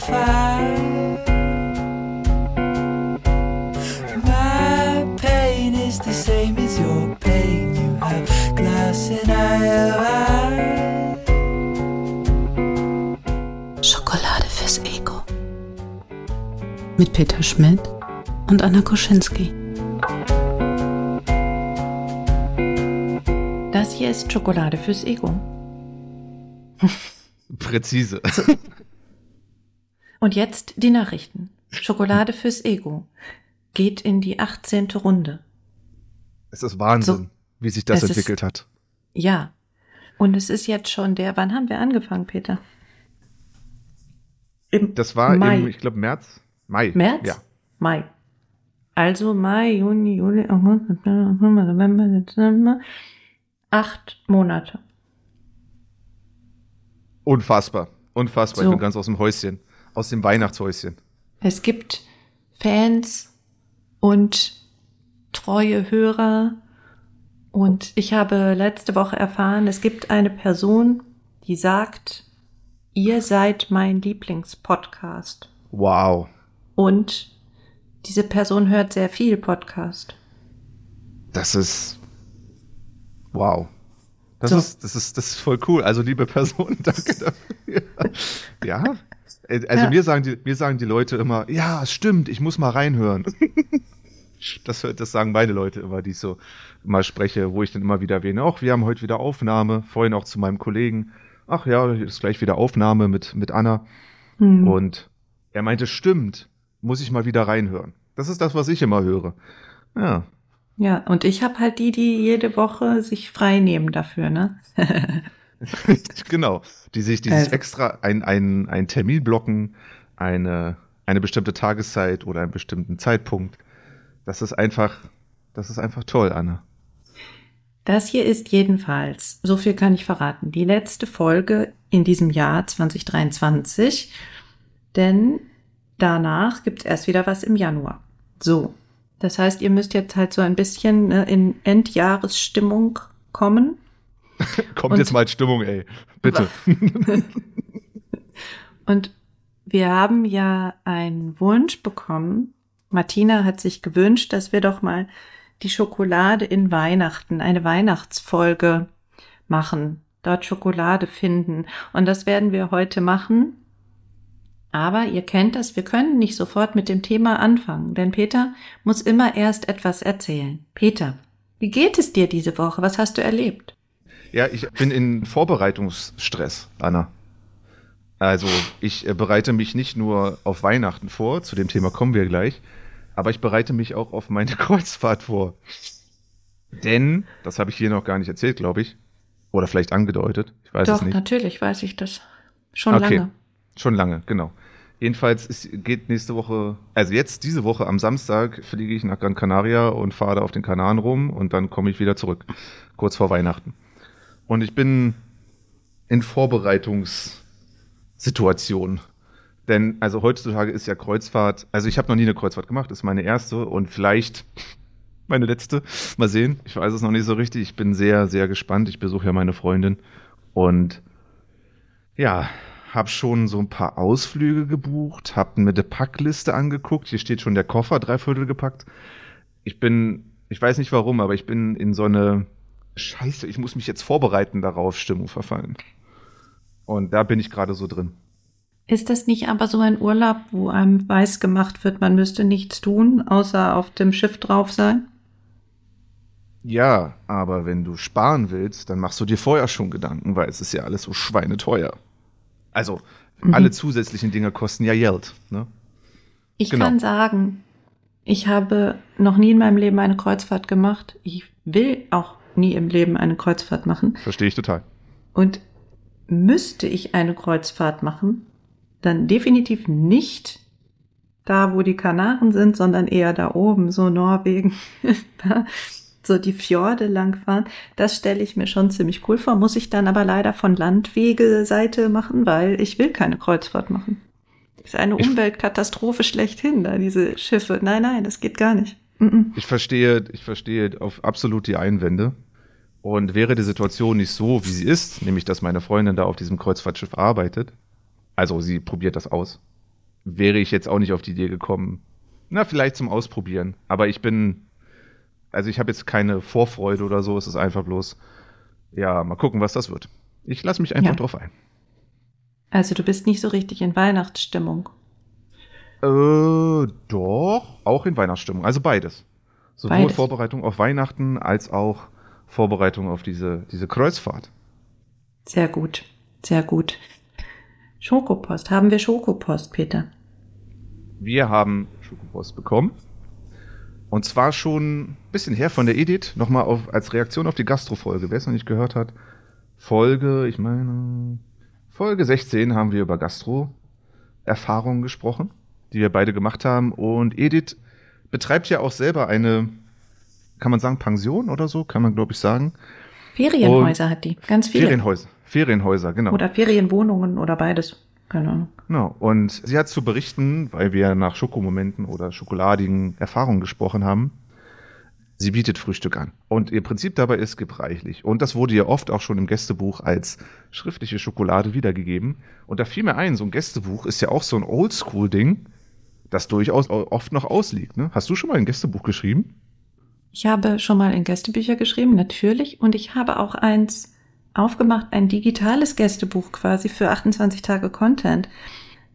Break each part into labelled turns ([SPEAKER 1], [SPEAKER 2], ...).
[SPEAKER 1] fire. My pain is the same as your pain. You have glass and I have ice.
[SPEAKER 2] Schokolade fürs Ego. Mit Peter Schmidt und Anna Koschinski. Das hier ist Schokolade fürs Ego.
[SPEAKER 3] Präzise.
[SPEAKER 2] Und jetzt die Nachrichten. Schokolade fürs Ego. Geht in die 18. Runde.
[SPEAKER 3] Es ist Wahnsinn,
[SPEAKER 2] So.
[SPEAKER 3] wie sich das
[SPEAKER 2] Es ist-
[SPEAKER 3] entwickelt hat.
[SPEAKER 2] Ja. Und es ist jetzt schon der, wann haben wir angefangen, Peter? Im
[SPEAKER 3] Das war
[SPEAKER 2] Mai.
[SPEAKER 3] im, ich glaube, März. Mai.
[SPEAKER 2] März?
[SPEAKER 3] Ja.
[SPEAKER 2] Mai. Also Mai, Juni, Juli, August, September, November, Dezember. Acht Monate.
[SPEAKER 3] Unfassbar. Unfassbar.
[SPEAKER 2] So.
[SPEAKER 3] Ich bin ganz aus dem Häuschen. Aus dem Weihnachtshäuschen.
[SPEAKER 2] Es gibt Fans und treue Hörer. Und ich habe letzte Woche erfahren, es gibt eine Person, die sagt, ihr seid mein Lieblingspodcast.
[SPEAKER 3] Wow.
[SPEAKER 2] Und diese Person hört sehr viel Podcast.
[SPEAKER 3] Das ist. Wow. Das
[SPEAKER 2] So.
[SPEAKER 3] ist, das ist, das ist voll cool. Also, liebe Person, danke dafür. Ja. Äh, Also,
[SPEAKER 2] Ja.
[SPEAKER 3] mir sagen die, mir sagen die Leute immer, ja, es stimmt, ich muss mal reinhören. Das, das sagen meine Leute immer, die ich so mal spreche, wo ich dann immer wieder erwähne, ach, wir haben heute wieder Aufnahme. Vorhin auch zu meinem Kollegen. Ach ja, ist gleich wieder Aufnahme mit, mit Anna.
[SPEAKER 2] Hm.
[SPEAKER 3] Und er meinte, stimmt, muss ich mal wieder reinhören. Das ist das, was ich immer höre. Ja,
[SPEAKER 2] Ja, und ich habe halt die, die jede Woche sich frei nehmen dafür, ne?
[SPEAKER 3] genau. Die sich, die sich
[SPEAKER 2] Also.
[SPEAKER 3] extra ein, ein, ein Termin blocken, eine, eine bestimmte Tageszeit oder einen bestimmten Zeitpunkt. Das ist einfach, das ist einfach toll, Anna.
[SPEAKER 2] Das hier ist jedenfalls, so viel kann ich verraten, die letzte Folge in diesem Jahr 2023, denn danach gibt es erst wieder was im Januar. So, das heißt, ihr müsst jetzt halt so ein bisschen ne, in Endjahresstimmung kommen.
[SPEAKER 3] Kommt
[SPEAKER 2] Und-
[SPEAKER 3] jetzt mal in Stimmung, ey. Bitte.
[SPEAKER 2] Und wir haben ja einen Wunsch bekommen. Martina hat sich gewünscht, dass wir doch mal die Schokolade in Weihnachten, eine Weihnachtsfolge machen, dort Schokolade finden. Und das werden wir heute machen. Aber ihr kennt das, wir können nicht sofort mit dem Thema anfangen, denn Peter muss immer erst etwas erzählen. Peter, wie geht es dir diese Woche? Was hast du erlebt?
[SPEAKER 3] Ja, ich bin in Vorbereitungsstress, Anna. Also, ich äh, bereite mich nicht nur auf Weihnachten vor, zu dem Thema kommen wir gleich, aber ich bereite mich auch auf meine Kreuzfahrt vor. Denn, das habe ich hier noch gar nicht erzählt, glaube ich. Oder vielleicht angedeutet, ich weiß es
[SPEAKER 2] Doch,
[SPEAKER 3] nicht.
[SPEAKER 2] natürlich weiß ich das. Schon
[SPEAKER 3] Okay.
[SPEAKER 2] lange.
[SPEAKER 3] Schon lange, genau. Jedenfalls ist, geht nächste Woche, also jetzt diese Woche am Samstag fliege ich nach Gran Canaria und fahre da auf den Kanaren rum und dann komme ich wieder zurück, kurz vor Weihnachten. Und ich bin in Vorbereitungssituation. Denn also heutzutage ist ja Kreuzfahrt, also ich habe noch nie eine Kreuzfahrt gemacht, ist meine erste und vielleicht meine letzte. Mal sehen, ich weiß es noch nicht so richtig. Ich bin sehr, sehr gespannt. Ich besuche ja meine Freundin und ja, habe schon so ein paar Ausflüge gebucht, habe mir die Packliste angeguckt. Hier steht schon der Koffer, dreiviertel gepackt. Ich bin, ich weiß nicht warum, aber ich bin in so eine Scheiße, ich muss mich jetzt vorbereiten darauf, Stimmung verfallen. Und da bin ich gerade so drin.
[SPEAKER 2] Ist das nicht aber so ein Urlaub, wo einem weiß gemacht wird, man müsste nichts tun, außer auf dem Schiff drauf sein?
[SPEAKER 3] Ja, aber wenn du sparen willst, dann machst du dir vorher schon Gedanken, weil es ist ja alles so schweineteuer. Also, alle zusätzlichen Dinge kosten ja Geld, ne?
[SPEAKER 2] Ich
[SPEAKER 3] Genau.
[SPEAKER 2] kann sagen, ich habe noch nie in meinem Leben eine Kreuzfahrt gemacht. Ich will auch nie im Leben eine Kreuzfahrt machen.
[SPEAKER 3] Verstehe ich total.
[SPEAKER 2] Und müsste ich eine Kreuzfahrt machen, dann definitiv nicht da, wo die Kanaren sind, sondern eher da oben, so Norwegen, da, so die Fjorde langfahren. Das stelle ich mir schon ziemlich cool vor, muss ich dann aber leider von Landwegeseite machen, weil ich will keine Kreuzfahrt machen. Ist eine Umweltkatastrophe schlechthin, da diese Schiffe. Nein, nein, das geht gar nicht. Mm-mm.
[SPEAKER 3] Ich verstehe, ich verstehe auf absolut die Einwände. Und wäre die Situation nicht so, wie sie ist, nämlich dass meine Freundin da auf diesem Kreuzfahrtschiff arbeitet, also sie probiert das aus, wäre ich jetzt auch nicht auf die Idee gekommen. Na, vielleicht zum Ausprobieren. Aber ich bin, also ich habe jetzt keine Vorfreude oder so. Es ist einfach bloß, ja, mal gucken, was das wird. Ich lasse mich einfach
[SPEAKER 2] Ja.
[SPEAKER 3] drauf ein.
[SPEAKER 2] Also du bist nicht so richtig in Weihnachtsstimmung.
[SPEAKER 3] Äh, doch, auch in Weihnachtsstimmung. Also beides. Sowohl
[SPEAKER 2] Beides.
[SPEAKER 3] Vorbereitung auf Weihnachten als auch Vorbereitung auf diese, diese Kreuzfahrt.
[SPEAKER 2] Sehr gut, sehr gut. Schokopost. Haben wir Schokopost, Peter?
[SPEAKER 3] Wir haben Schokopost bekommen. Und zwar schon ein bisschen her von der Edith, nochmal auf, als Reaktion auf die Gastro-Folge. Wer es noch nicht gehört hat, Folge, ich meine, Folge 16 haben wir über Gastro-Erfahrungen gesprochen, die wir beide gemacht haben. Und Edith betreibt ja auch selber eine, kann man sagen, Pension oder so, kann man glaube ich sagen.
[SPEAKER 2] Ferienhäuser hat die. Ganz viele.
[SPEAKER 3] Ferienhäuser. Ferienhäuser, genau.
[SPEAKER 2] Oder Ferienwohnungen oder beides. Keine Ahnung.
[SPEAKER 3] Genau. Und sie hat zu berichten, weil wir nach Schokomomenten oder schokoladigen Erfahrungen gesprochen haben. Sie bietet Frühstück an. Und ihr Prinzip dabei ist gebreichlich. Und das wurde ja oft auch schon im Gästebuch als schriftliche Schokolade wiedergegeben. Und da fiel mir ein, so ein Gästebuch ist ja auch so ein Oldschool-Ding, das durchaus au- oft noch ausliegt. Ne? Hast du schon mal ein Gästebuch geschrieben?
[SPEAKER 2] Ich habe schon mal in Gästebücher geschrieben, natürlich. Und ich habe auch eins aufgemacht, ein digitales Gästebuch quasi für 28 Tage Content.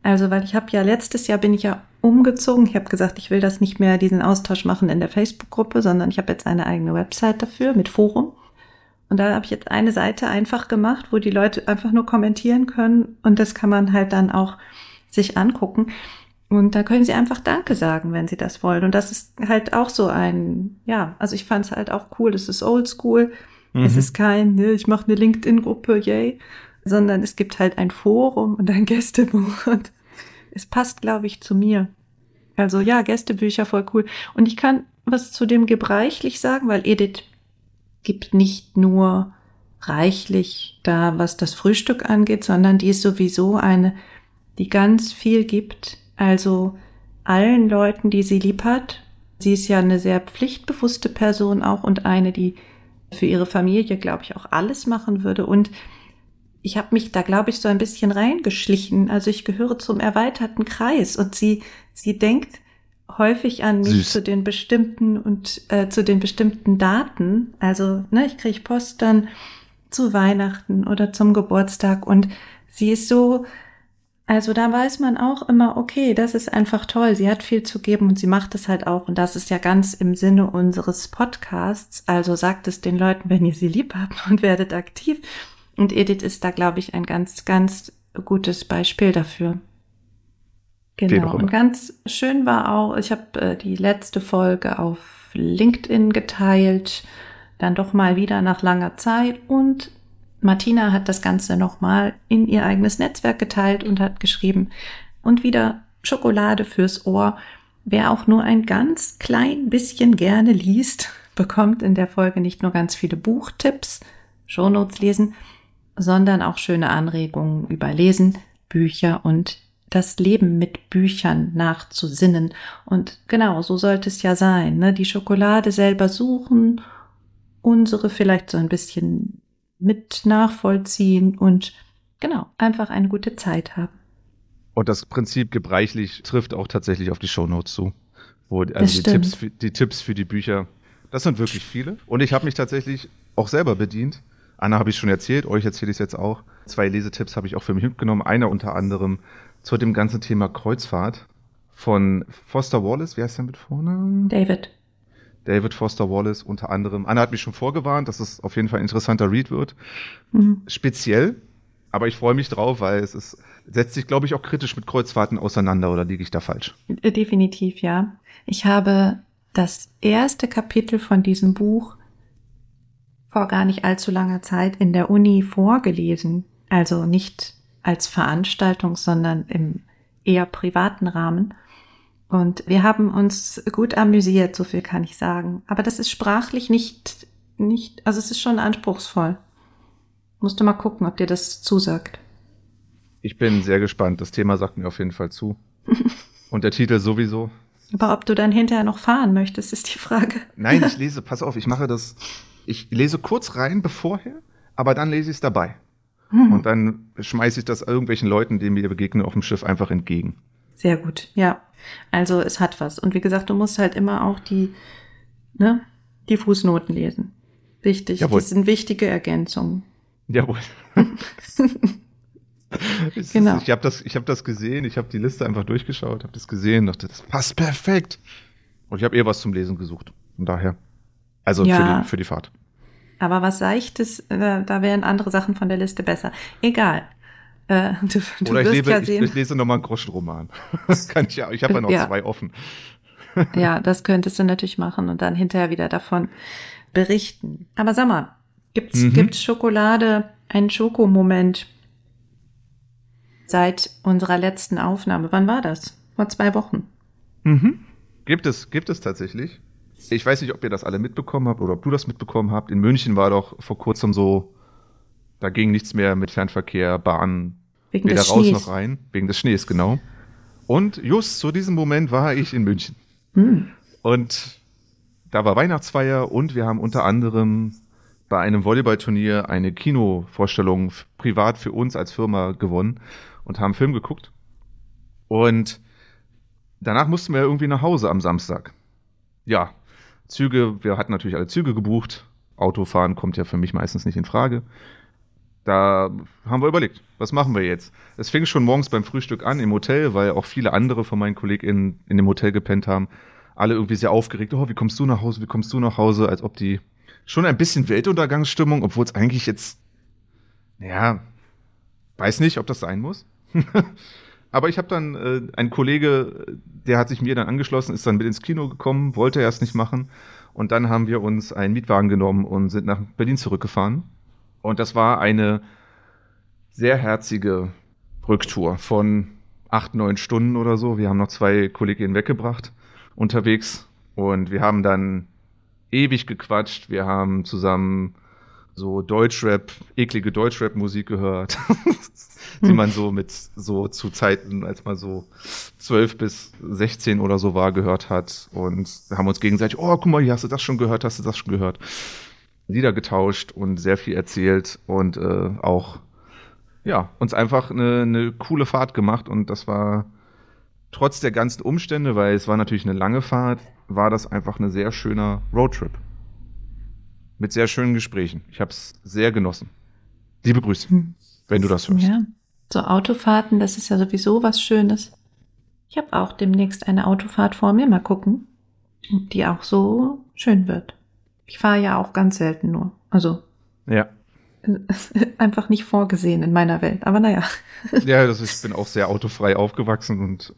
[SPEAKER 2] Also, weil ich habe ja letztes Jahr bin ich ja umgezogen. Ich habe gesagt, ich will das nicht mehr diesen Austausch machen in der Facebook-Gruppe, sondern ich habe jetzt eine eigene Website dafür mit Forum. Und da habe ich jetzt eine Seite einfach gemacht, wo die Leute einfach nur kommentieren können und das kann man halt dann auch sich angucken. Und da können sie einfach Danke sagen, wenn sie das wollen. Und das ist halt auch so ein, ja, also ich fand es halt auch cool. Es ist oldschool. Es
[SPEAKER 3] Mhm.
[SPEAKER 2] ist kein, ne, ich mache eine LinkedIn-Gruppe, yay, sondern es gibt halt ein Forum und ein Gästebuch und es passt, glaube ich, zu mir. Also ja, Gästebücher voll cool. Und ich kann was zu dem gebreichlich sagen, weil Edith gibt nicht nur reichlich da, was das Frühstück angeht, sondern die ist sowieso eine, die ganz viel gibt. Also allen Leuten, die sie lieb hat. Sie ist ja eine sehr pflichtbewusste Person auch und eine, die für ihre Familie, glaube ich, auch alles machen würde. Und ich habe mich da, glaube ich, so ein bisschen reingeschlichen. Also ich gehöre zum erweiterten Kreis und sie, sie denkt häufig an mich
[SPEAKER 3] Süß.
[SPEAKER 2] zu den bestimmten und äh, zu den bestimmten Daten. Also, ne, ich kriege Post dann zu Weihnachten oder zum Geburtstag und sie ist so, also da weiß man auch immer, okay, das ist einfach toll. Sie hat viel zu geben und sie macht es halt auch. Und das ist ja ganz im Sinne unseres Podcasts. Also sagt es den Leuten, wenn ihr sie lieb habt und werdet aktiv. Und Edith ist da, glaube ich, ein ganz, ganz gutes Beispiel dafür. Genau. Und ganz schön war auch, ich habe äh, die letzte Folge auf LinkedIn geteilt, dann doch mal wieder nach langer Zeit und Martina hat das Ganze nochmal in ihr eigenes Netzwerk geteilt und hat geschrieben, und wieder Schokolade fürs Ohr. Wer auch nur ein ganz klein bisschen gerne liest, bekommt in der Folge nicht nur ganz viele Buchtipps, Shownotes lesen, sondern auch schöne Anregungen über Lesen, Bücher und das Leben mit Büchern nachzusinnen. Und genau, so sollte es ja sein. Ne? Die Schokolade selber suchen, unsere vielleicht so ein bisschen mit nachvollziehen und genau, einfach eine gute Zeit haben.
[SPEAKER 3] Und das Prinzip gebreichlich trifft auch tatsächlich auf die Shownotes zu. Wo, also die. Tipps, für, die Tipps für die Bücher, das sind wirklich viele. Und ich habe mich tatsächlich auch selber bedient. Anna habe ich schon erzählt, euch erzähle ich es jetzt auch. Zwei Lesetipps habe ich auch für mich mitgenommen. Einer unter anderem zu dem ganzen Thema Kreuzfahrt von Foster Wallace. Wie heißt der mit vorne?
[SPEAKER 2] David.
[SPEAKER 3] David Foster Wallace unter anderem. Anna hat mich schon vorgewarnt, dass es auf jeden Fall ein interessanter Read wird.
[SPEAKER 2] Mhm.
[SPEAKER 3] Speziell, aber ich freue mich drauf, weil es ist, setzt sich, glaube ich, auch kritisch mit Kreuzfahrten auseinander oder liege ich da falsch?
[SPEAKER 2] Äh, Definitiv, ja. Ich habe das erste Kapitel von diesem Buch vor gar nicht allzu langer Zeit in der Uni vorgelesen. Also nicht als Veranstaltung, sondern im eher privaten Rahmen. Und wir haben uns gut amüsiert, so viel kann ich sagen. Aber das ist sprachlich nicht, nicht, also es ist schon anspruchsvoll. Musst du mal gucken, ob dir das zusagt.
[SPEAKER 3] Ich bin sehr gespannt. Das Thema sagt mir auf jeden Fall zu. Und der Titel sowieso.
[SPEAKER 2] Aber ob du dann hinterher noch fahren möchtest, ist die Frage.
[SPEAKER 3] Nein, ich lese, pass auf, ich mache das, ich lese kurz rein bevorher, aber dann lese ich es dabei.
[SPEAKER 2] Hm.
[SPEAKER 3] Und dann schmeiße ich das irgendwelchen Leuten, die mir begegnen auf dem Schiff, einfach entgegen.
[SPEAKER 2] Sehr gut, ja. Also es hat was. Und wie gesagt, du musst halt immer auch die, ne, die Fußnoten lesen. Wichtig.
[SPEAKER 3] Jawohl.
[SPEAKER 2] Das sind wichtige Ergänzungen.
[SPEAKER 3] Jawohl. Es
[SPEAKER 2] Genau.
[SPEAKER 3] Ich habe das, ich hab das gesehen, ich habe die Liste einfach durchgeschaut, habe das gesehen, dachte, das passt perfekt. Und ich habe eher was zum Lesen gesucht. Von daher. Also
[SPEAKER 2] Ja.
[SPEAKER 3] für, die, für die Fahrt.
[SPEAKER 2] Aber was Seichtes, äh, da wären andere Sachen von der Liste besser. Egal. Äh, du du
[SPEAKER 3] Oder ich, lebe,
[SPEAKER 2] ja
[SPEAKER 3] ich, ich lese nochmal einen Groschenroman. Kann ich ja. Ich habe ja noch
[SPEAKER 2] Ja.
[SPEAKER 3] zwei offen.
[SPEAKER 2] Ja, das könntest du natürlich machen und dann hinterher wieder davon berichten. Aber sag mal, gibt's,
[SPEAKER 3] Mhm.
[SPEAKER 2] gibt's Schokolade, einen Schokomoment seit unserer letzten Aufnahme? Wann war das? Vor zwei Wochen.
[SPEAKER 3] Mhm. Gibt es, gibt es tatsächlich. Ich weiß nicht, ob ihr das alle mitbekommen habt oder ob du das mitbekommen habt. In München war doch vor kurzem so, da ging nichts mehr mit Fernverkehr, Bahn,
[SPEAKER 2] Wegen
[SPEAKER 3] weder raus noch rein, wegen des Schnees, genau. Und just zu diesem Moment war ich in München.
[SPEAKER 2] Hm.
[SPEAKER 3] Und da war Weihnachtsfeier und wir haben unter anderem bei einem Volleyballturnier eine Kinovorstellung privat für uns als Firma gewonnen und haben Film geguckt. Und danach mussten wir irgendwie nach Hause am Samstag. Ja, Züge, wir hatten natürlich alle Züge gebucht. Autofahren kommt ja für mich meistens nicht in Frage. Da haben wir überlegt, was machen wir jetzt? Es fing schon morgens beim Frühstück an im Hotel, weil auch viele andere von meinen KollegInnen in dem Hotel gepennt haben. Alle irgendwie sehr aufgeregt. Oh, wie kommst du nach Hause? Wie kommst du nach Hause? Als ob die schon ein bisschen Weltuntergangsstimmung, obwohl es eigentlich jetzt, ja, weiß nicht, ob das sein muss. Aber ich habe dann, äh, ein Kollege, der hat sich mir dann angeschlossen, ist dann mit ins Kino gekommen, wollte erst nicht machen. Und dann haben wir uns einen Mietwagen genommen und sind nach Berlin zurückgefahren. Und das war eine sehr herzige Rücktour von acht, neun Stunden oder so. Wir haben noch zwei Kolleginnen weggebracht unterwegs und wir haben dann ewig gequatscht. Wir haben zusammen so Deutschrap, eklige Deutschrap-Musik gehört, die man so mit so zu Zeiten, als man so zwölf bis 16 oder so war, gehört hat. Und haben uns gegenseitig, oh, guck mal, hier hast du das schon gehört, hast du das schon gehört. Lieder getauscht und sehr viel erzählt und äh, auch ja, uns einfach eine, eine coole Fahrt gemacht und das war trotz der ganzen Umstände, weil es war natürlich eine lange Fahrt, war das einfach ein sehr schöner Roadtrip. Mit sehr schönen Gesprächen. Ich habe es sehr genossen. Liebe Grüße,
[SPEAKER 2] Hm.
[SPEAKER 3] wenn du das hörst.
[SPEAKER 2] Ja, so Autofahrten, das ist ja sowieso was Schönes. Ich habe auch demnächst eine Autofahrt vor mir, mal gucken, die auch so schön wird. Ich fahre ja auch ganz selten nur. Also
[SPEAKER 3] Ja.
[SPEAKER 2] einfach nicht vorgesehen in meiner Welt. Aber naja.
[SPEAKER 3] Ja, das ist, ich bin auch sehr autofrei aufgewachsen und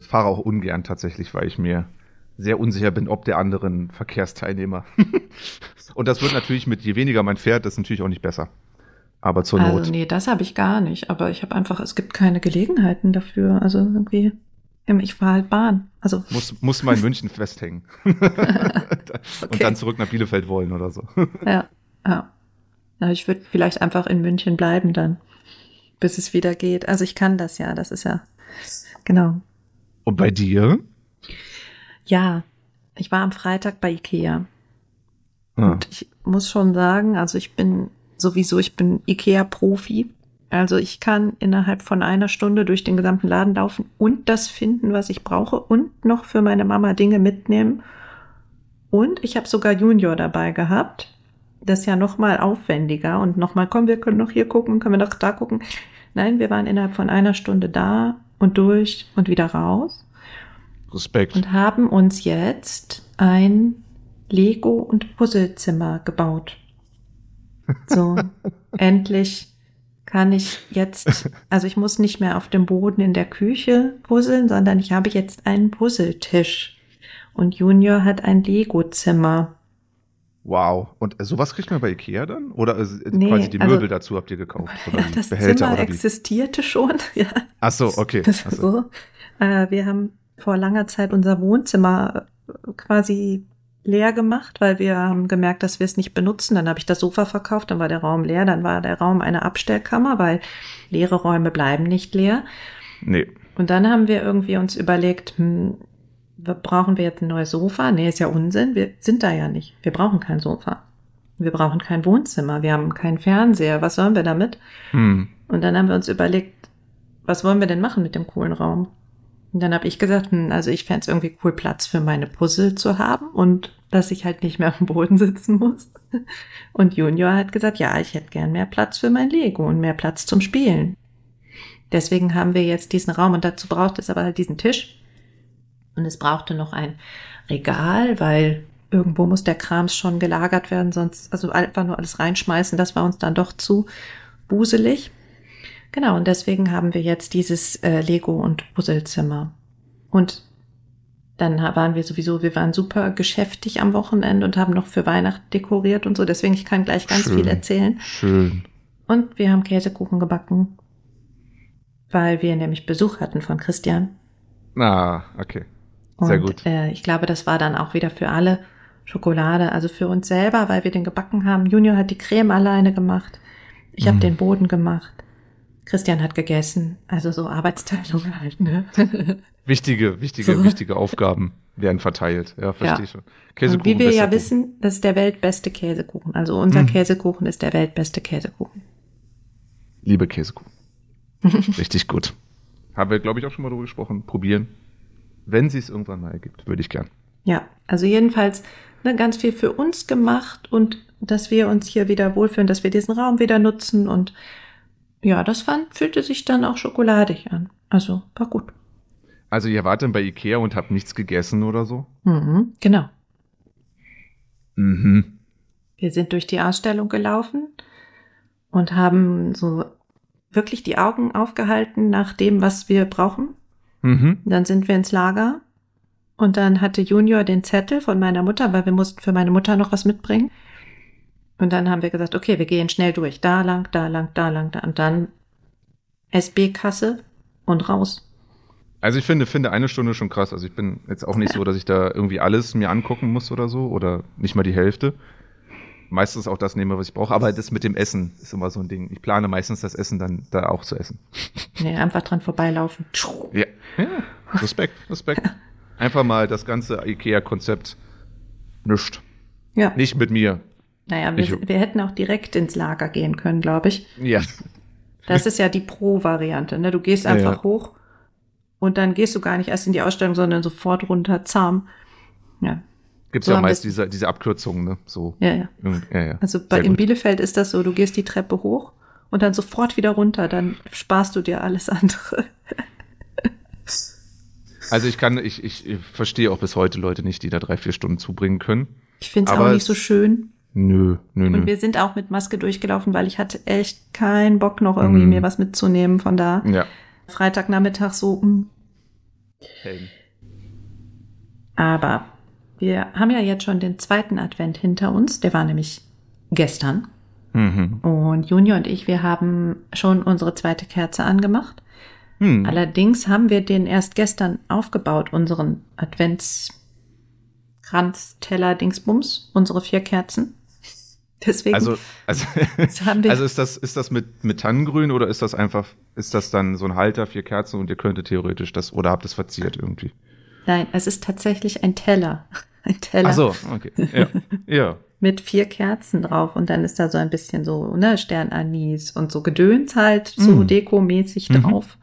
[SPEAKER 3] fahre auch ungern tatsächlich, weil ich mir sehr unsicher bin, ob der anderen Verkehrsteilnehmer. und das wird natürlich mit, je weniger man fährt, das ist natürlich auch nicht besser. Aber zur Not.
[SPEAKER 2] Also nee, das habe ich gar nicht. Aber ich habe einfach, es gibt keine Gelegenheiten dafür. Also irgendwie, ich fahre halt Bahn. Also
[SPEAKER 3] Muss, muss mal in München festhängen. Und
[SPEAKER 2] Okay.
[SPEAKER 3] dann zurück nach Bielefeld wollen oder so.
[SPEAKER 2] ja, ja. Na, ich würde vielleicht einfach in München bleiben dann, bis es wieder geht. Also ich kann das ja, das ist ja, genau.
[SPEAKER 3] Und bei dir?
[SPEAKER 2] Ja, ich war am Freitag bei Ikea.
[SPEAKER 3] Ah,
[SPEAKER 2] Und ich muss schon sagen, also ich bin sowieso, ich bin Ikea-Profi. Also ich kann innerhalb von einer Stunde durch den gesamten Laden laufen und das finden, was ich brauche und noch für meine Mama Dinge mitnehmen. Und ich habe sogar Junior dabei gehabt. Das ist ja noch mal aufwendiger und noch mal, komm, wir können noch hier gucken, können wir noch da gucken. Nein, wir waren innerhalb von einer Stunde da und durch und wieder raus
[SPEAKER 3] Respekt.
[SPEAKER 2] und haben uns jetzt ein Lego- und Puzzlezimmer gebaut. So, endlich kann ich jetzt, also ich muss nicht mehr auf dem Boden in der Küche puzzeln, sondern ich habe jetzt einen Puzzletisch. Und Junior hat ein Lego-Zimmer.
[SPEAKER 3] Wow. Und äh, sowas kriegt man bei Ikea dann? Oder äh,
[SPEAKER 2] Nee,
[SPEAKER 3] quasi die
[SPEAKER 2] also-
[SPEAKER 3] Möbel dazu habt ihr gekauft? Oder die
[SPEAKER 2] Das
[SPEAKER 3] Behälter
[SPEAKER 2] Zimmer
[SPEAKER 3] oder wie?
[SPEAKER 2] existierte schon, ja.
[SPEAKER 3] Ach so, okay. Ach so.
[SPEAKER 2] so. Äh, wir haben vor langer Zeit unser Wohnzimmer äh, quasi leer gemacht, weil wir haben gemerkt, dass wir es nicht benutzen. Dann habe ich das Sofa verkauft, dann war der Raum leer, dann war der Raum eine Abstellkammer, weil leere Räume bleiben nicht leer.
[SPEAKER 3] Nee.
[SPEAKER 2] Und dann haben wir irgendwie uns überlegt, hm, brauchen wir jetzt ein neues Sofa? Nee, ist ja Unsinn. Wir sind da ja nicht. Wir brauchen kein Sofa. Wir brauchen kein Wohnzimmer. Wir haben keinen Fernseher. Was sollen wir damit?
[SPEAKER 3] Hm.
[SPEAKER 2] Und dann haben wir uns überlegt, was wollen wir denn machen mit dem coolen Raum? Und dann habe ich gesagt, hm, also ich fände es irgendwie cool, Platz für meine Puzzle zu haben und dass ich halt nicht mehr am Boden sitzen muss. Und Junior hat gesagt, ja, ich hätte gern mehr Platz für mein Lego und mehr Platz zum Spielen. Deswegen haben wir jetzt diesen Raum und dazu braucht es aber halt diesen Tisch. Und es brauchte noch ein Regal, weil irgendwo muss der Krams schon gelagert werden, sonst, also einfach nur alles reinschmeißen, das war uns dann doch zu buselig. Genau, und deswegen haben wir jetzt dieses äh, Lego- und Puzzlezimmer. Und dann waren wir sowieso, wir waren super geschäftig am Wochenende und haben noch für Weihnachten dekoriert und so. Deswegen, ich kann gleich ganz
[SPEAKER 3] Schön.
[SPEAKER 2] viel erzählen.
[SPEAKER 3] Schön.
[SPEAKER 2] Und wir haben Käsekuchen gebacken, weil wir nämlich Besuch hatten von Christian.
[SPEAKER 3] Ah, okay. Sehr
[SPEAKER 2] und,
[SPEAKER 3] gut.
[SPEAKER 2] Äh, ich glaube, das war dann auch wieder für alle Schokolade, also für uns selber, weil wir den gebacken haben. Junior hat die Creme alleine gemacht. Ich habe
[SPEAKER 3] Mhm.
[SPEAKER 2] den Boden gemacht. Christian hat gegessen. Also so Arbeitsteilung halt, ne?
[SPEAKER 3] Wichtige, wichtige,
[SPEAKER 2] So.
[SPEAKER 3] wichtige Aufgaben werden verteilt. Ja, verstehe
[SPEAKER 2] Ja.
[SPEAKER 3] ich schon.
[SPEAKER 2] Und
[SPEAKER 3] Käsekuchen,
[SPEAKER 2] wie wir ja
[SPEAKER 3] Kuchen.
[SPEAKER 2] wissen, das ist der weltbeste Käsekuchen. Also unser
[SPEAKER 3] Mhm.
[SPEAKER 2] Käsekuchen ist der weltbeste Käsekuchen.
[SPEAKER 3] Liebe Käsekuchen. Richtig gut. Haben wir, glaube ich, auch schon mal darüber gesprochen. Probieren. Wenn sie es irgendwann mal ergibt, würde ich gern.
[SPEAKER 2] Ja, also jedenfalls ne, ganz viel für uns gemacht und dass wir uns hier wieder wohlfühlen, dass wir diesen Raum wieder nutzen und ja, das fand, fühlte sich dann auch schokoladig an. Also war gut.
[SPEAKER 3] Also ihr wart dann bei Ikea und habt nichts gegessen oder so?
[SPEAKER 2] Mhm, genau.
[SPEAKER 3] Mhm.
[SPEAKER 2] Wir sind durch die Ausstellung gelaufen und haben so wirklich die Augen aufgehalten nach dem, was wir brauchen.
[SPEAKER 3] Mhm.
[SPEAKER 2] Dann sind wir ins Lager und dann hatte Junior den Zettel von meiner Mutter, weil wir mussten für meine Mutter noch was mitbringen. Und dann haben wir gesagt, okay, wir gehen schnell durch. Da lang, da lang, da lang, da und dann SB-Kasse und raus.
[SPEAKER 3] Also ich finde, finde eine Stunde schon krass. Also ich bin jetzt auch nicht so, dass ich da irgendwie alles mir angucken muss oder so oder nicht mal die Hälfte. Meistens auch das nehme, was ich brauche. Aber das mit dem Essen ist immer so ein Ding. Ich plane meistens das Essen dann da auch zu essen.
[SPEAKER 2] Nee, einfach dran vorbeilaufen.
[SPEAKER 3] Ja. ja. Respekt, Respekt. Einfach mal das ganze IKEA-Konzept nischt.
[SPEAKER 2] Ja.
[SPEAKER 3] Nicht mit mir.
[SPEAKER 2] Naja, wir,
[SPEAKER 3] Ich-
[SPEAKER 2] wir hätten auch direkt ins Lager gehen können, glaube ich.
[SPEAKER 3] Ja.
[SPEAKER 2] Das ist ja die Pro-Variante. Ne? Du gehst einfach
[SPEAKER 3] ja.
[SPEAKER 2] hoch und dann gehst du gar nicht erst in die Ausstellung, sondern sofort runter, zahm. Ja,
[SPEAKER 3] Gibt es
[SPEAKER 2] So
[SPEAKER 3] ja meist diese, diese Abkürzungen, ne? So.
[SPEAKER 2] ja, ja.
[SPEAKER 3] Ja, ja.
[SPEAKER 2] Also bei, in. Bielefeld ist das so, du gehst die Treppe hoch und dann sofort wieder runter, dann sparst du dir alles andere.
[SPEAKER 3] Also ich kann, ich, ich, ich verstehe auch bis heute Leute nicht, die da drei, vier Stunden zubringen können.
[SPEAKER 2] Ich finde es auch nicht so schön.
[SPEAKER 3] Nö, nö,
[SPEAKER 2] Und
[SPEAKER 3] nö.
[SPEAKER 2] wir sind auch mit Maske durchgelaufen, weil ich hatte echt keinen Bock noch irgendwie
[SPEAKER 3] Mhm.
[SPEAKER 2] mir was mitzunehmen von da.
[SPEAKER 3] Ja.
[SPEAKER 2] Freitagnachmittag so, mm. Aber wir haben ja jetzt schon den zweiten Advent hinter uns. Der war nämlich gestern.
[SPEAKER 3] Mhm.
[SPEAKER 2] Und Junior und ich, wir haben schon unsere zweite Kerze angemacht.
[SPEAKER 3] Hm.
[SPEAKER 2] Allerdings haben wir den erst gestern aufgebaut, unseren Adventskranzteller Dingsbums, unsere vier Kerzen. Deswegen
[SPEAKER 3] Also, also, also ist das, ist das mit, mit Tannengrün oder ist das einfach, ist das dann so ein Halter, vier Kerzen und ihr könntet theoretisch das, oder habt es verziert irgendwie?
[SPEAKER 2] Nein, es ist tatsächlich ein Teller. Ein Teller
[SPEAKER 3] Ach so, okay. Ja. ja.
[SPEAKER 2] mit vier Kerzen drauf und dann ist da so ein bisschen so, ne, Sternanis und so Gedöns halt, so
[SPEAKER 3] Mm.
[SPEAKER 2] dekomäßig
[SPEAKER 3] Mhm.
[SPEAKER 2] drauf,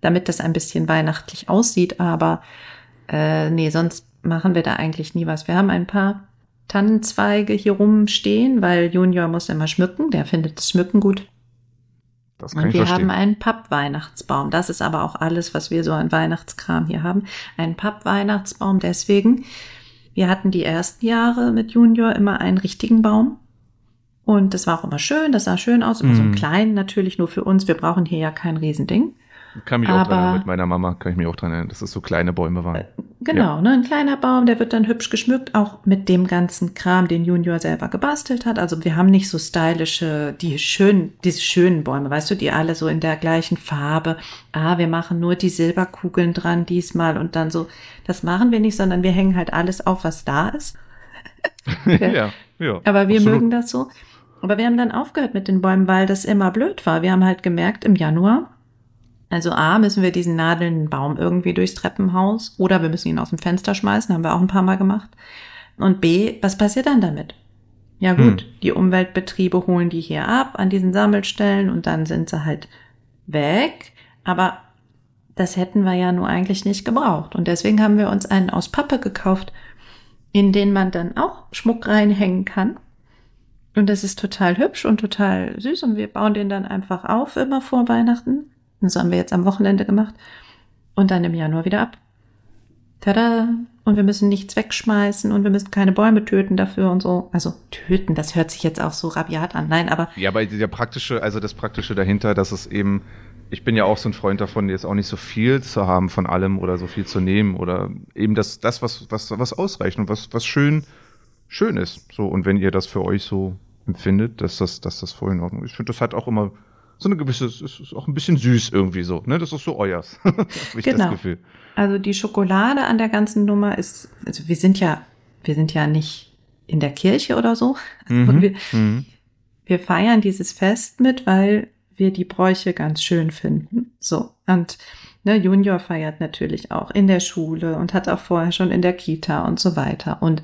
[SPEAKER 2] damit das ein bisschen weihnachtlich aussieht, aber äh, nee, sonst machen wir da eigentlich nie was. Wir haben ein paar Tannenzweige hier rumstehen, weil Junior muss immer schmücken, der findet das Schmücken gut.
[SPEAKER 3] Das kann
[SPEAKER 2] Und
[SPEAKER 3] ich
[SPEAKER 2] wir
[SPEAKER 3] verstehen.
[SPEAKER 2] haben einen Pappweihnachtsbaum. Das ist aber auch alles, was wir so an Weihnachtskram hier haben. Ein Pappweihnachtsbaum deswegen. Wir hatten die ersten Jahre mit Junior immer einen richtigen Baum. Und das war auch immer schön, das sah schön aus. Immer so einen
[SPEAKER 3] Mhm.
[SPEAKER 2] kleinen natürlich nur für uns. Wir brauchen hier ja kein Riesending.
[SPEAKER 3] kann mich auch dran
[SPEAKER 2] aber-
[SPEAKER 3] erinnern, mit meiner Mama kann ich mich auch dran erinnern, dass es so kleine Bäume waren.
[SPEAKER 2] Genau, ne, ein kleiner Baum, der wird dann hübsch geschmückt, auch mit dem ganzen Kram, den Junior selber gebastelt hat. Also wir haben nicht so stylische, die schönen, diese schönen Bäume, weißt du, die alle so in der gleichen Farbe. Ah, wir machen nur die Silberkugeln dran diesmal und dann so. Das machen wir nicht, sondern wir hängen halt alles auf, was da ist.
[SPEAKER 3] ja, ja.
[SPEAKER 2] Aber wir
[SPEAKER 3] absolut.
[SPEAKER 2] mögen das so. Aber wir haben dann aufgehört mit den Bäumen, weil das immer blöd war. Wir haben halt gemerkt im Januar, also A, müssen wir diesen nadelnden Baum irgendwie durchs Treppenhaus oder wir müssen ihn aus dem Fenster schmeißen, haben wir auch ein paar Mal gemacht. Und B, was passiert dann damit? Ja gut,
[SPEAKER 3] Hm.
[SPEAKER 2] die Umweltbetriebe holen die hier ab an diesen Sammelstellen und dann sind sie halt weg. Aber das hätten wir ja nur eigentlich nicht gebraucht. Und deswegen haben wir uns einen aus Pappe gekauft, in den man dann auch Schmuck reinhängen kann. Und das ist total hübsch und total süß. Und wir bauen den dann einfach auf immer vor Weihnachten. Das haben wir jetzt am Wochenende gemacht. Und dann im Januar wieder ab. Tada! Und wir müssen nichts wegschmeißen und wir müssen keine Bäume töten dafür und so. Also töten, das hört sich jetzt auch so rabiat an. Nein, aber.
[SPEAKER 3] Ja, aber der praktische, also das Praktische dahinter, dass es eben, ich bin ja auch so ein Freund davon, jetzt auch nicht so viel zu haben von allem oder so viel zu nehmen oder eben das, das was, was, was ausreicht und was, was schön, schön ist. So, und wenn ihr das für euch so empfindet, dass das, dass das voll in Ordnung ist. Ich finde, das hat auch immer so eine gewisse, es ist auch ein bisschen süß irgendwie so, ne? Das ist so euers. ich
[SPEAKER 2] genau.
[SPEAKER 3] das Gefühl.
[SPEAKER 2] Also die Schokolade an der ganzen Nummer ist, also wir sind ja, wir sind ja nicht in der Kirche oder so.
[SPEAKER 3] Mhm.
[SPEAKER 2] Wir,
[SPEAKER 3] Mhm.
[SPEAKER 2] wir feiern dieses Fest mit, weil wir die Bräuche ganz schön finden. So. Und ne, Junior feiert natürlich auch in der Schule und hat auch vorher schon in der Kita und so weiter. Und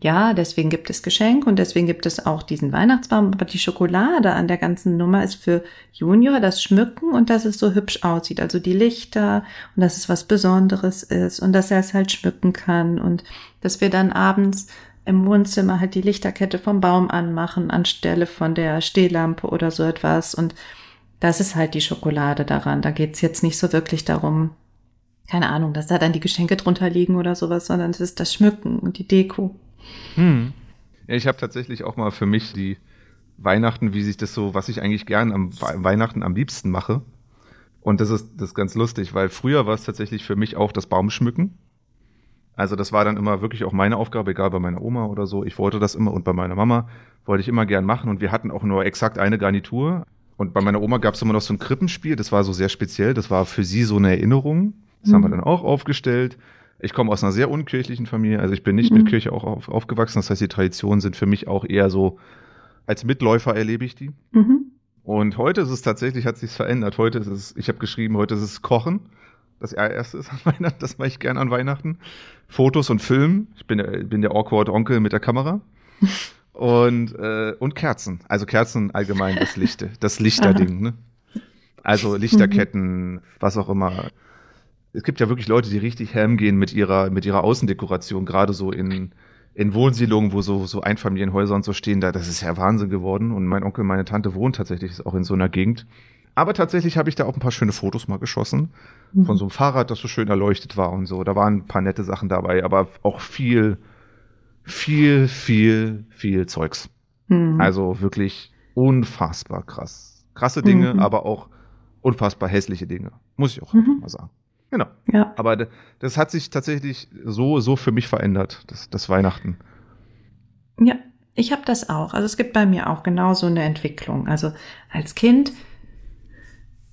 [SPEAKER 2] ja, deswegen gibt es Geschenke und deswegen gibt es auch diesen Weihnachtsbaum. Aber die Schokolade an der ganzen Nummer ist für Junior das Schmücken und dass es so hübsch aussieht. Also die Lichter und dass es was Besonderes ist und dass er es halt schmücken kann und dass wir dann abends im Wohnzimmer halt die Lichterkette vom Baum anmachen anstelle von der Stehlampe oder so etwas. Und das ist halt die Schokolade daran. Da geht's jetzt nicht so wirklich darum, keine Ahnung, dass da dann die Geschenke drunter liegen oder sowas, sondern es ist das Schmücken und die Deko.
[SPEAKER 3] Hm. Ich habe tatsächlich auch mal für mich die Weihnachten, wie sich das so, was ich eigentlich gern am We- Weihnachten am liebsten mache. Und das ist, das ist ganz lustig, weil früher war es tatsächlich für mich auch das Baumschmücken. Also das war dann immer wirklich auch meine Aufgabe, egal bei meiner Oma oder so. Ich wollte das immer und bei meiner Mama wollte ich immer gern machen und wir hatten auch nur exakt eine Garnitur. Und bei meiner Oma gab es immer noch so ein Krippenspiel, das war so sehr speziell, das war für sie so eine Erinnerung. Das haben wir
[SPEAKER 2] Mhm.
[SPEAKER 3] dann auch aufgestellt. Ich komme aus einer sehr unkirchlichen Familie, also ich bin nicht
[SPEAKER 2] Mhm.
[SPEAKER 3] mit Kirche auch auf, aufgewachsen. Das heißt, die Traditionen sind für mich auch eher so, als Mitläufer erlebe ich die.
[SPEAKER 2] Mhm.
[SPEAKER 3] Und heute ist es tatsächlich, hat sich verändert. Heute ist es, ich habe geschrieben, heute ist es Kochen. Das erste ist an Weihnachten, das mache ich gern an Weihnachten. Fotos und Filmen. Ich bin der, bin der awkward Onkel mit der Kamera. Und, äh, und Kerzen. Also Kerzen allgemein, das Lichte, das Lichterding, ne? Also Lichterketten, was auch immer. Es gibt ja wirklich Leute, die richtig ham gehen mit ihrer, mit ihrer Außendekoration, gerade so in, in Wohnsiedlungen, wo so, so Einfamilienhäuser und so stehen, da, das ist ja Wahnsinn geworden. Und mein Onkel, meine Tante wohnt tatsächlich auch in so einer Gegend. Aber tatsächlich habe ich da auch ein paar schöne Fotos mal geschossen von so einem Fahrrad, das so schön erleuchtet war und so. Da waren ein paar nette Sachen dabei, aber auch viel, viel, viel, viel Zeugs.
[SPEAKER 2] Mhm.
[SPEAKER 3] Also wirklich unfassbar krass. Krasse Dinge,
[SPEAKER 2] Mhm.
[SPEAKER 3] aber auch unfassbar hässliche Dinge. Muss ich auch einfach
[SPEAKER 2] Mhm.
[SPEAKER 3] mal sagen. Genau.
[SPEAKER 2] ja.
[SPEAKER 3] Aber das hat sich tatsächlich so, so für mich verändert, das, das Weihnachten.
[SPEAKER 2] Ja, ich habe das auch. Also es gibt bei mir auch genau so eine Entwicklung. Also als Kind,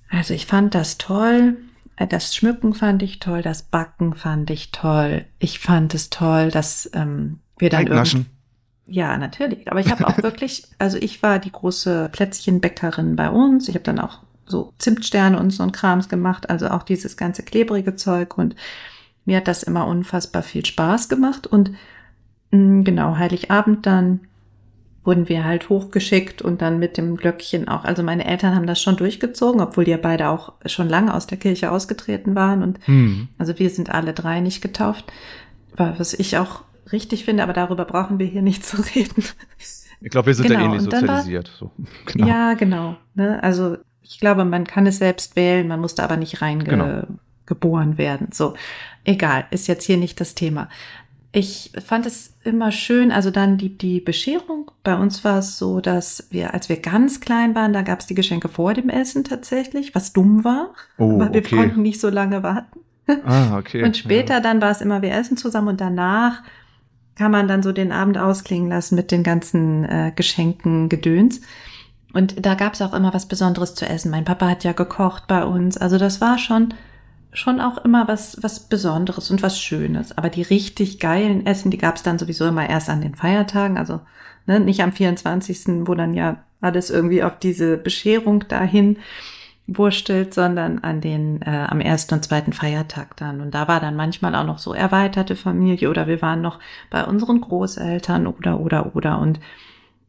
[SPEAKER 2] also ich fand das toll. Äh, Das Schmücken fand ich toll, das Backen fand ich toll. Ich fand es toll, dass ähm, wir dann
[SPEAKER 3] Teignaschen.
[SPEAKER 2] irgend- Ja, natürlich. Aber ich habe auch wirklich, also ich war die große Plätzchenbäckerin bei uns. Ich habe dann auch so Zimtsterne und so ein Krams gemacht, also auch dieses ganze klebrige Zeug. Und mir hat das immer unfassbar viel Spaß gemacht. Und mh, genau, Heiligabend dann wurden wir halt hochgeschickt und dann mit dem Glöckchen auch. Also meine Eltern haben das schon durchgezogen, obwohl die ja beide auch schon lange aus der Kirche ausgetreten waren. Und
[SPEAKER 3] Hm.
[SPEAKER 2] also wir sind alle drei nicht getauft, was ich auch richtig finde, aber darüber brauchen wir hier nicht zu reden.
[SPEAKER 3] Ich glaube, wir sind
[SPEAKER 2] Genau,
[SPEAKER 3] ja ähnlich
[SPEAKER 2] und dann war-
[SPEAKER 3] sozialisiert. So. Genau.
[SPEAKER 2] Ja, genau. Ne? Also ich glaube, man kann es selbst wählen, man muss da aber nicht reingeboren
[SPEAKER 3] Genau.
[SPEAKER 2] werden. So, egal, ist jetzt hier nicht das Thema. Ich fand es immer schön, also dann die, die Bescherung. Bei uns war es so, dass wir, als wir ganz klein waren, da gab es die Geschenke vor dem Essen tatsächlich, was dumm war,
[SPEAKER 3] Oh,
[SPEAKER 2] weil wir
[SPEAKER 3] okay.
[SPEAKER 2] konnten nicht so lange warten.
[SPEAKER 3] Ah, okay.
[SPEAKER 2] Und später
[SPEAKER 3] Ja.
[SPEAKER 2] dann war es immer, wir essen zusammen und danach kann man dann so den Abend ausklingen lassen mit den ganzen äh, Geschenken, Gedöns. Und da gab es auch immer was Besonderes zu essen. Mein Papa hat ja gekocht bei uns. Also das war schon, schon auch immer was, was Besonderes und was Schönes. Aber die richtig geilen Essen, die gab es dann sowieso immer erst an den Feiertagen. Also ne, nicht am 24., wo dann ja alles irgendwie auf diese Bescherung dahin wurstelt, sondern an den äh, am ersten und zweiten Feiertag dann. Und da war dann manchmal auch noch so erweiterte Familie oder wir waren noch bei unseren Großeltern oder oder oder. Und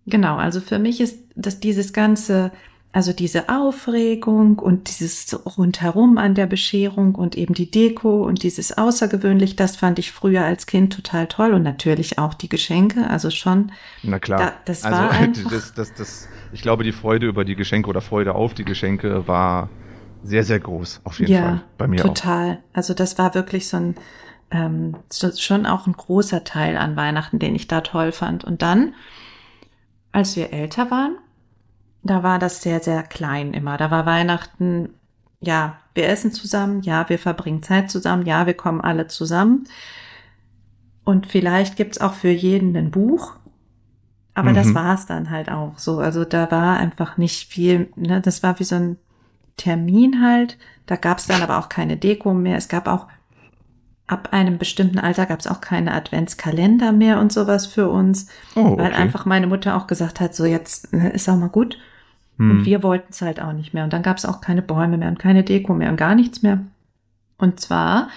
[SPEAKER 2] genau, also für mich ist das dieses ganze also diese Aufregung und dieses rundherum an der Bescherung und eben die Deko und dieses außergewöhnlich, das fand ich früher als Kind total toll und natürlich auch die Geschenke, also schon.
[SPEAKER 3] Na klar.
[SPEAKER 2] Da, das
[SPEAKER 3] also,
[SPEAKER 2] war einfach,
[SPEAKER 3] das, das, das, ich glaube, die Freude über die Geschenke oder Freude auf die Geschenke war sehr, sehr groß, auf jeden
[SPEAKER 2] ja,
[SPEAKER 3] Fall. Bei mir
[SPEAKER 2] total. Also das war wirklich so ein, ähm, so, schon auch ein großer Teil an Weihnachten, den ich da toll fand. Und dann, als wir älter waren, da war das sehr, sehr klein immer. Da war Weihnachten, ja, wir essen zusammen, ja, wir verbringen Zeit zusammen, ja, wir kommen alle zusammen. Und vielleicht gibt's auch für jeden ein Buch. Aber das
[SPEAKER 3] Mhm.
[SPEAKER 2] war's dann halt auch so. Also da war einfach nicht viel, ne? Das war wie so ein Termin halt. Da gab's dann aber auch keine Deko mehr. Es gab auch ab einem bestimmten Alter gab's auch keine Adventskalender mehr und sowas für uns,
[SPEAKER 3] Oh,
[SPEAKER 2] weil
[SPEAKER 3] okay.
[SPEAKER 2] einfach meine Mutter auch gesagt hat, so jetzt ne, ist auch mal gut.
[SPEAKER 3] Hm.
[SPEAKER 2] Und wir wollten es halt auch nicht mehr. Und dann gab es auch keine Bäume mehr und keine Deko mehr und gar nichts mehr. Und zwar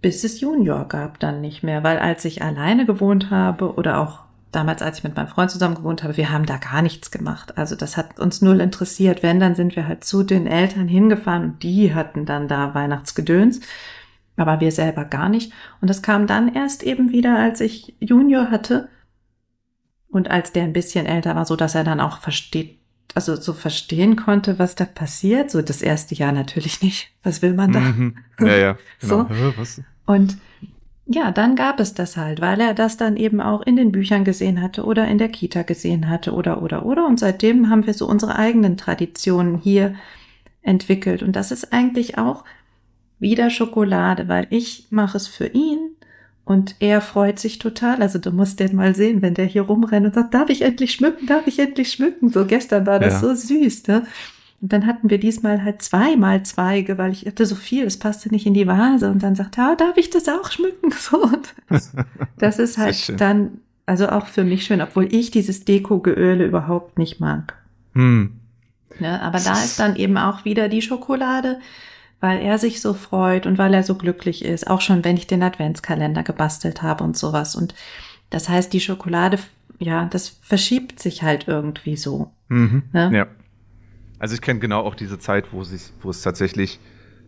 [SPEAKER 2] bis es Junior gab dann nicht mehr, weil als ich alleine gewohnt habe oder auch damals, als ich mit meinem Freund zusammen gewohnt habe, wir haben da gar nichts gemacht. Also das hat uns null interessiert. Wenn, dann sind wir halt zu den Eltern hingefahren und die hatten dann da Weihnachtsgedöns. Aber wir selber gar nicht. Und das kam dann erst eben wieder, als ich Junior hatte. Und als der ein bisschen älter war, so dass er dann auch versteht, also so verstehen konnte, was da passiert. So das erste Jahr natürlich nicht. Was will man da?
[SPEAKER 3] Mhm. Ja, ja. Genau.
[SPEAKER 2] So. Und ja, dann gab es das halt, weil er das dann eben auch in den Büchern gesehen hatte oder in der Kita gesehen hatte oder oder oder. Und seitdem haben wir so unsere eigenen Traditionen hier entwickelt. Und das ist eigentlich auch wieder Schokolade, weil ich mache es für ihn und er freut sich total. Also du musst den mal sehen, wenn der hier rumrennt und sagt, darf ich endlich schmücken, darf ich endlich schmücken? So gestern war das
[SPEAKER 3] Ja.
[SPEAKER 2] so süß, ne? Und dann hatten wir diesmal halt zweimal Zweige, weil ich hatte so viel, es passte nicht in die Vase. Und dann sagte er, ah, darf ich das auch schmücken? So, und das ist halt dann, also auch für mich schön, obwohl ich dieses Deko-Geöle überhaupt nicht mag.
[SPEAKER 3] Hm.
[SPEAKER 2] Ne? Aber da ist dann eben auch wieder die Schokolade, weil er sich so freut und weil er so glücklich ist. Auch schon, wenn ich den Adventskalender gebastelt habe und sowas. Und das heißt, die Schokolade, ja, das verschiebt sich halt irgendwie so.
[SPEAKER 3] Mhm.
[SPEAKER 2] Ne?
[SPEAKER 3] Ja. Also ich kenne genau auch diese Zeit, wo sich, wo es tatsächlich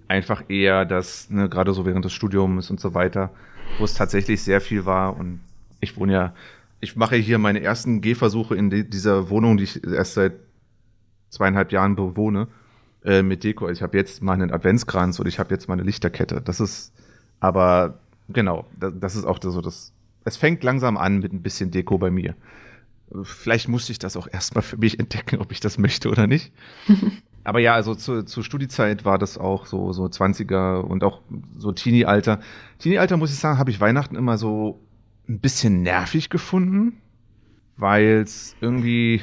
[SPEAKER 3] einfach eher das, ne, gerade so während des Studiums und so weiter, wo es tatsächlich sehr viel war. Und ich wohne ja, ich mache hier meine ersten Gehversuche in die, dieser Wohnung, die ich erst seit zweieinhalb Jahren bewohne, äh, mit Deko. Ich habe jetzt meinen Adventskranz und ich habe jetzt meine Lichterkette. Das ist, aber genau, das, das ist auch so das. Es fängt langsam an mit ein bisschen Deko bei mir. Vielleicht musste ich das auch erstmal für mich entdecken, ob ich das möchte oder nicht. Aber ja, also zu, zur Studiezeit war das auch so, so 20er und auch so Teenie-Alter. Teenie-Alter, muss ich sagen, habe ich Weihnachten immer so ein bisschen nervig gefunden, weil es irgendwie,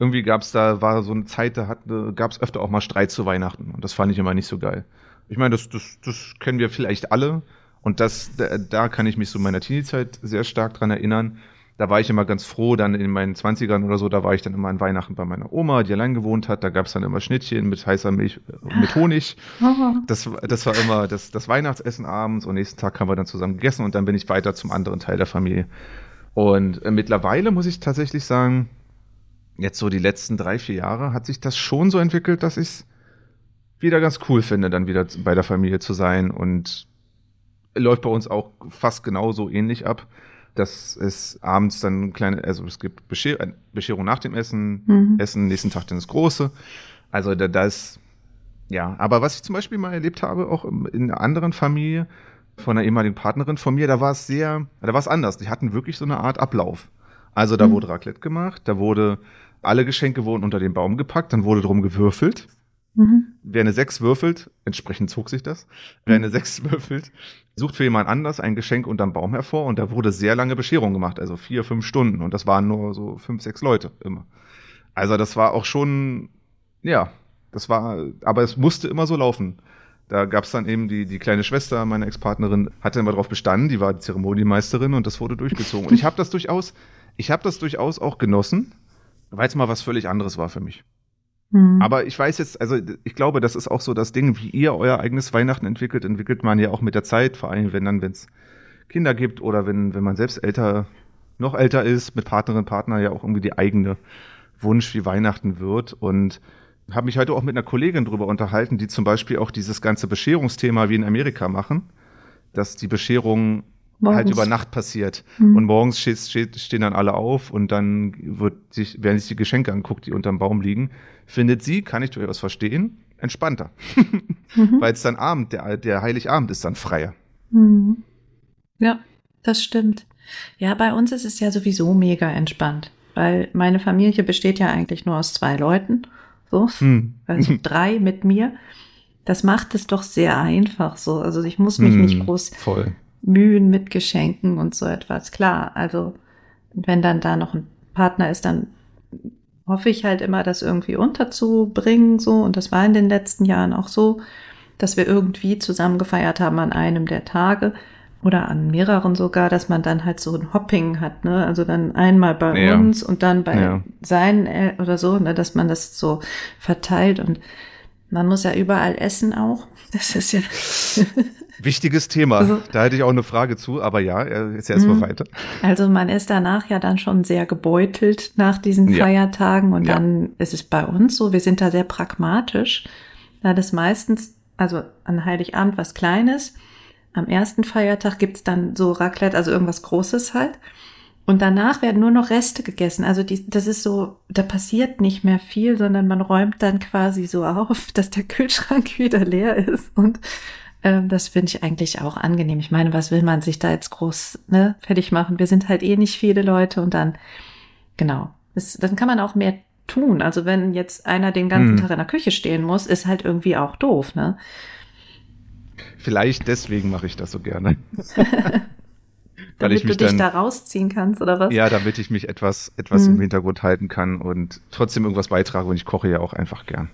[SPEAKER 3] irgendwie gab es da, war so eine Zeit, da gab es öfter auch mal Streit zu Weihnachten und das fand ich immer nicht so geil. Ich meine, das, das, das kennen wir vielleicht alle und das, da, da kann ich mich so in meiner Teenie-Zeit sehr stark dran erinnern. Da war ich immer ganz froh, dann in meinen 20ern oder so, da war ich dann immer an Weihnachten bei meiner Oma, die allein gewohnt hat. Da gab es dann immer Schnittchen mit heißer Milch, mit Honig. Das, das war immer das, das Weihnachtsessen abends und nächsten Tag haben wir dann zusammen gegessen und dann bin ich weiter zum anderen Teil der Familie. Und äh, mittlerweile muss ich tatsächlich sagen, jetzt so die letzten drei, vier Jahre hat sich das schon so entwickelt, dass ich es wieder ganz cool finde, dann wieder bei der Familie zu sein und läuft bei uns auch fast genauso ähnlich ab, dass es abends dann kleine, also es gibt Bescher, äh, Bescherung nach dem Essen,
[SPEAKER 2] Mhm.
[SPEAKER 3] Essen, nächsten Tag dann das Große. Also da, da ist, ja, aber was ich zum Beispiel mal erlebt habe, auch in einer anderen Familie von einer ehemaligen Partnerin von mir, da war es sehr, da war es anders. Die hatten wirklich so eine Art Ablauf. Also da
[SPEAKER 2] Mhm.
[SPEAKER 3] wurde Raclette gemacht, da wurde, alle Geschenke wurden unter den Baum gepackt, dann wurde drum gewürfelt.
[SPEAKER 2] Mhm.
[SPEAKER 3] Wer eine 6 würfelt, entsprechend zog sich das, wer eine 6 würfelt, sucht für jemand anders ein Geschenk unterm Baum hervor und da wurde sehr lange Bescherung gemacht, also vier, fünf Stunden und das waren nur so fünf, sechs Leute immer. Also das war auch schon, ja, das war, aber es musste immer so laufen. Da gab es dann eben die, die kleine Schwester meiner Ex-Partnerin, hatte immer darauf bestanden, die war die Zeremoniemeisterin und das wurde durchgezogen. Und ich habe das durchaus, ich habe das durchaus auch genossen, weil es mal was völlig anderes war für mich.
[SPEAKER 2] Mhm.
[SPEAKER 3] Aber ich weiß jetzt, also ich glaube, das ist auch so das Ding, wie ihr euer eigenes Weihnachten entwickelt, entwickelt man ja auch mit der Zeit, vor allem wenn dann, wenn es Kinder gibt oder wenn, wenn man selbst älter, noch älter ist, mit Partnerin, Partner ja auch irgendwie die eigene Wunsch, wie Weihnachten wird. Und habe mich heute auch mit einer Kollegin drüber unterhalten, die zum Beispiel auch dieses ganze Bescherungsthema wie in Amerika machen, dass die Bescherung morgens. halt über Nacht passiert. Mhm. Und morgens steht, steht, stehen dann alle auf und dann wird sich, werden sich die Geschenke anguckt, die unterm Baum liegen. Findet sie, kann ich durchaus verstehen, entspannter. mhm. Weil es dann Abend, der, der Heiligabend ist dann freier.
[SPEAKER 2] Mhm. Ja, das stimmt. Ja, bei uns ist es ja sowieso mega entspannt, weil meine Familie besteht ja eigentlich nur aus zwei Leuten. So, hm. also drei mit mir. Das macht es doch sehr einfach so. Also ich muss mich hm, nicht groß
[SPEAKER 3] voll.
[SPEAKER 2] Mühen mit Geschenken und so etwas. Klar, also wenn dann da noch ein Partner ist, dann hoffe ich halt immer, das irgendwie unterzubringen, so. Und das war in den letzten Jahren auch so, dass wir irgendwie zusammen gefeiert haben an einem der Tage oder an mehreren sogar, dass man dann halt so ein Hopping hat, ne? Also dann einmal bei ja. uns und dann bei ja. seinen El oder so, ne? Dass man das so verteilt und man muss ja überall essen auch. Das ist ja
[SPEAKER 3] Wichtiges Thema. Also, da hätte ich auch eine Frage zu, aber ja, jetzt erstmal mhm. weiter.
[SPEAKER 2] Also man ist danach ja dann schon sehr gebeutelt nach diesen ja. Feiertagen und ja. dann ist es bei uns so, wir sind da sehr pragmatisch, da das meistens, also an Heiligabend was Kleines, am ersten Feiertag gibt's dann so Raclette, also irgendwas Großes halt. Und danach werden nur noch Reste gegessen. Also die, das ist so, da passiert nicht mehr viel, sondern man räumt dann quasi so auf, dass der Kühlschrank wieder leer ist. Und ähm, das finde ich eigentlich auch angenehm. Ich meine, was will man sich da jetzt groß ne, fertig machen? Wir sind halt eh nicht viele Leute und dann, genau, das, dann kann man auch mehr tun. Also wenn jetzt einer den ganzen hm. Tag in der Küche stehen muss, ist halt irgendwie auch doof, ne?
[SPEAKER 3] Vielleicht deswegen mache ich das so gerne.
[SPEAKER 2] damit ich mich du dich dann, da rausziehen kannst, oder was?
[SPEAKER 3] Ja, damit ich mich etwas, etwas hm. im Hintergrund halten kann und trotzdem irgendwas beitrage und ich koche ja auch einfach gern.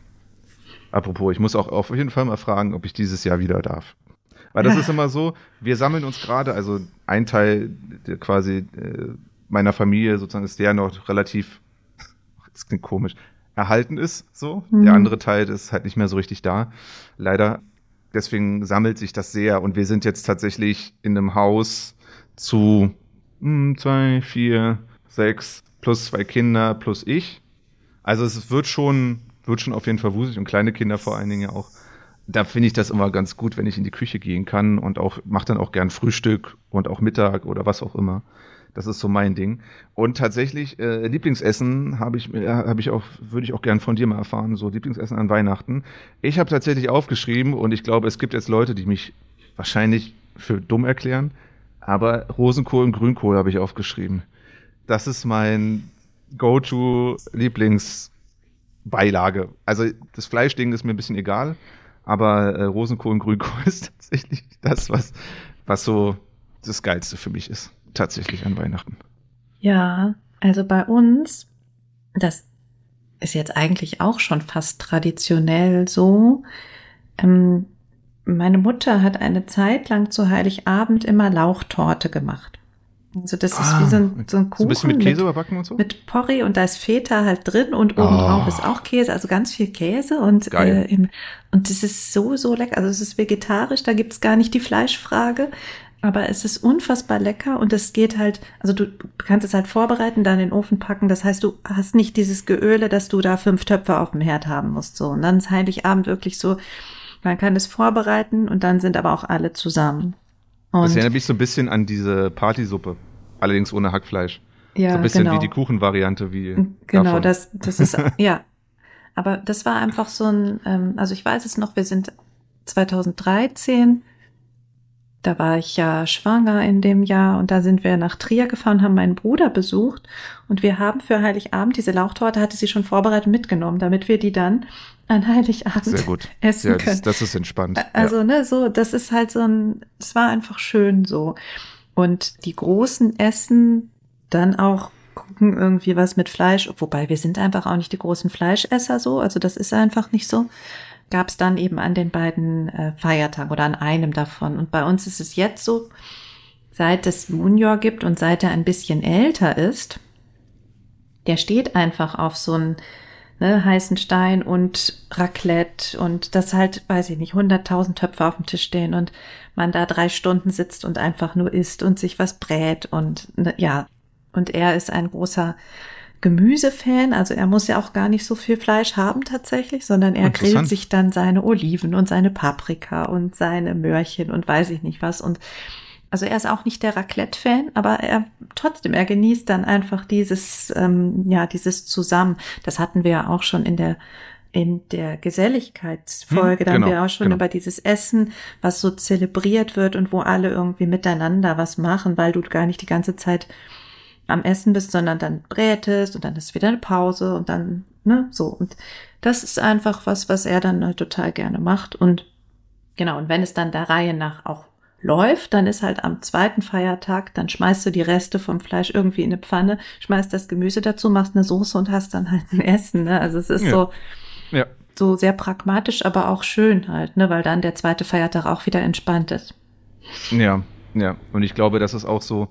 [SPEAKER 3] Apropos, ich muss auch auf jeden Fall mal fragen, ob ich dieses Jahr wieder darf. Weil das ist immer so, wir sammeln uns gerade, also ein Teil der quasi äh, meiner Familie sozusagen ist der noch relativ, das klingt komisch, erhalten ist, so. Mhm. Der andere Teil ist halt nicht mehr so richtig da. Leider Deswegen sammelt sich das sehr und wir sind jetzt tatsächlich in einem Haus zu mh, hm, zwei, vier, sechs plus zwei Kinder plus ich. Also es wird schon, wird schon auf jeden Fall wusig und kleine Kinder vor allen Dingen ja auch. Da finde ich das immer ganz gut, wenn ich in die Küche gehen kann und auch mache dann auch gern Frühstück und auch Mittag oder was auch immer. Das ist so mein Ding. Und tatsächlich, äh, Lieblingsessen habe ich, äh, habe ich auch, würde ich auch gern von dir mal erfahren, so Lieblingsessen an Weihnachten. Ich habe tatsächlich aufgeschrieben und ich glaube, es gibt jetzt Leute, die mich wahrscheinlich für dumm erklären, aber Rosenkohl und Grünkohl habe ich aufgeschrieben. Das ist mein Go-To-Lieblingsbeilage. Also das Fleischding ist mir ein bisschen egal, aber äh, Rosenkohl und Grünkohl ist tatsächlich das, was, was so das Geilste für mich ist tatsächlich an Weihnachten.
[SPEAKER 2] Ja, also bei uns, das ist jetzt eigentlich auch schon fast traditionell so. Ähm, meine Mutter hat eine Zeit lang zu Heiligabend immer Lauchtorte gemacht. Also das ah, ist wie so ein, so ein Kuchen. So ein
[SPEAKER 3] bisschen mit Käse mit, überbacken und so?
[SPEAKER 2] Mit Porree und da ist Feta halt drin und obendrauf oh. ist auch Käse, also ganz viel Käse und, äh, im, und das ist so, so lecker. Also es ist vegetarisch, da gibt's gar nicht die Fleischfrage. Aber es ist unfassbar lecker und es geht halt, also du kannst es halt vorbereiten, dann in den Ofen packen. Das heißt, du hast nicht dieses Geöle, dass du da fünf Töpfe auf dem Herd haben musst. So. Und dann ist Heiligabend wirklich so, man kann es vorbereiten und dann sind aber auch alle zusammen.
[SPEAKER 3] Und das erinnert mich so ein bisschen an diese Partysuppe, allerdings ohne Hackfleisch. Ja, so ein bisschen genau. wie die Kuchenvariante, wie.
[SPEAKER 2] Genau, davon. das, das ist, ja. Aber das war einfach so ein, ähm, also ich weiß es noch, wir sind 2013 da war ich ja schwanger in dem Jahr und da sind wir nach Trier gefahren, haben meinen Bruder besucht und wir haben für Heiligabend diese Lauchtorte hatte sie schon vorbereitet mitgenommen, damit wir die dann an Heiligabend Sehr gut. essen ja, können.
[SPEAKER 3] Das, das ist entspannt.
[SPEAKER 2] Also, ja. ne, so, das ist halt so ein, es war einfach schön so. Und die großen essen dann auch gucken irgendwie was mit Fleisch, wobei wir sind einfach auch nicht die großen Fleischesser so, also das ist einfach nicht so gab es dann eben an den beiden äh, Feiertagen oder an einem davon. Und bei uns ist es jetzt so, seit es Junior gibt und seit er ein bisschen älter ist, der steht einfach auf so einen ne, heißen Stein und Raclette und das halt, weiß ich nicht, hunderttausend Töpfe auf dem Tisch stehen und man da drei Stunden sitzt und einfach nur isst und sich was brät und ne, ja, und er ist ein großer Gemüsefan, also er muss ja auch gar nicht so viel Fleisch haben tatsächlich, sondern er grillt sich dann seine Oliven und seine Paprika und seine Möhrchen und weiß ich nicht was. Und also er ist auch nicht der Raclette-Fan, aber er trotzdem, er genießt dann einfach dieses, ähm, ja, dieses Zusammen. Das hatten wir ja auch schon in der in der Geselligkeitsfolge,
[SPEAKER 3] Hm,
[SPEAKER 2] da haben
[SPEAKER 3] genau,
[SPEAKER 2] wir auch schon
[SPEAKER 3] genau.
[SPEAKER 2] über dieses Essen, was so zelebriert wird und wo alle irgendwie miteinander was machen, weil du gar nicht die ganze Zeit am Essen bist, sondern dann brätest und dann ist wieder eine Pause und dann, ne, so. Und das ist einfach was, was er dann halt total gerne macht. Und genau, und wenn es dann der Reihe nach auch läuft, dann ist halt am zweiten Feiertag, dann schmeißt du die Reste vom Fleisch irgendwie in eine Pfanne, schmeißt das Gemüse dazu, machst eine Soße und hast dann halt ein Essen. Ne? Also es ist
[SPEAKER 3] Ja.
[SPEAKER 2] so,
[SPEAKER 3] Ja.
[SPEAKER 2] so sehr pragmatisch, aber auch schön halt, ne? weil dann der zweite Feiertag auch wieder entspannt ist.
[SPEAKER 3] Ja, ja. Und ich glaube, das ist auch so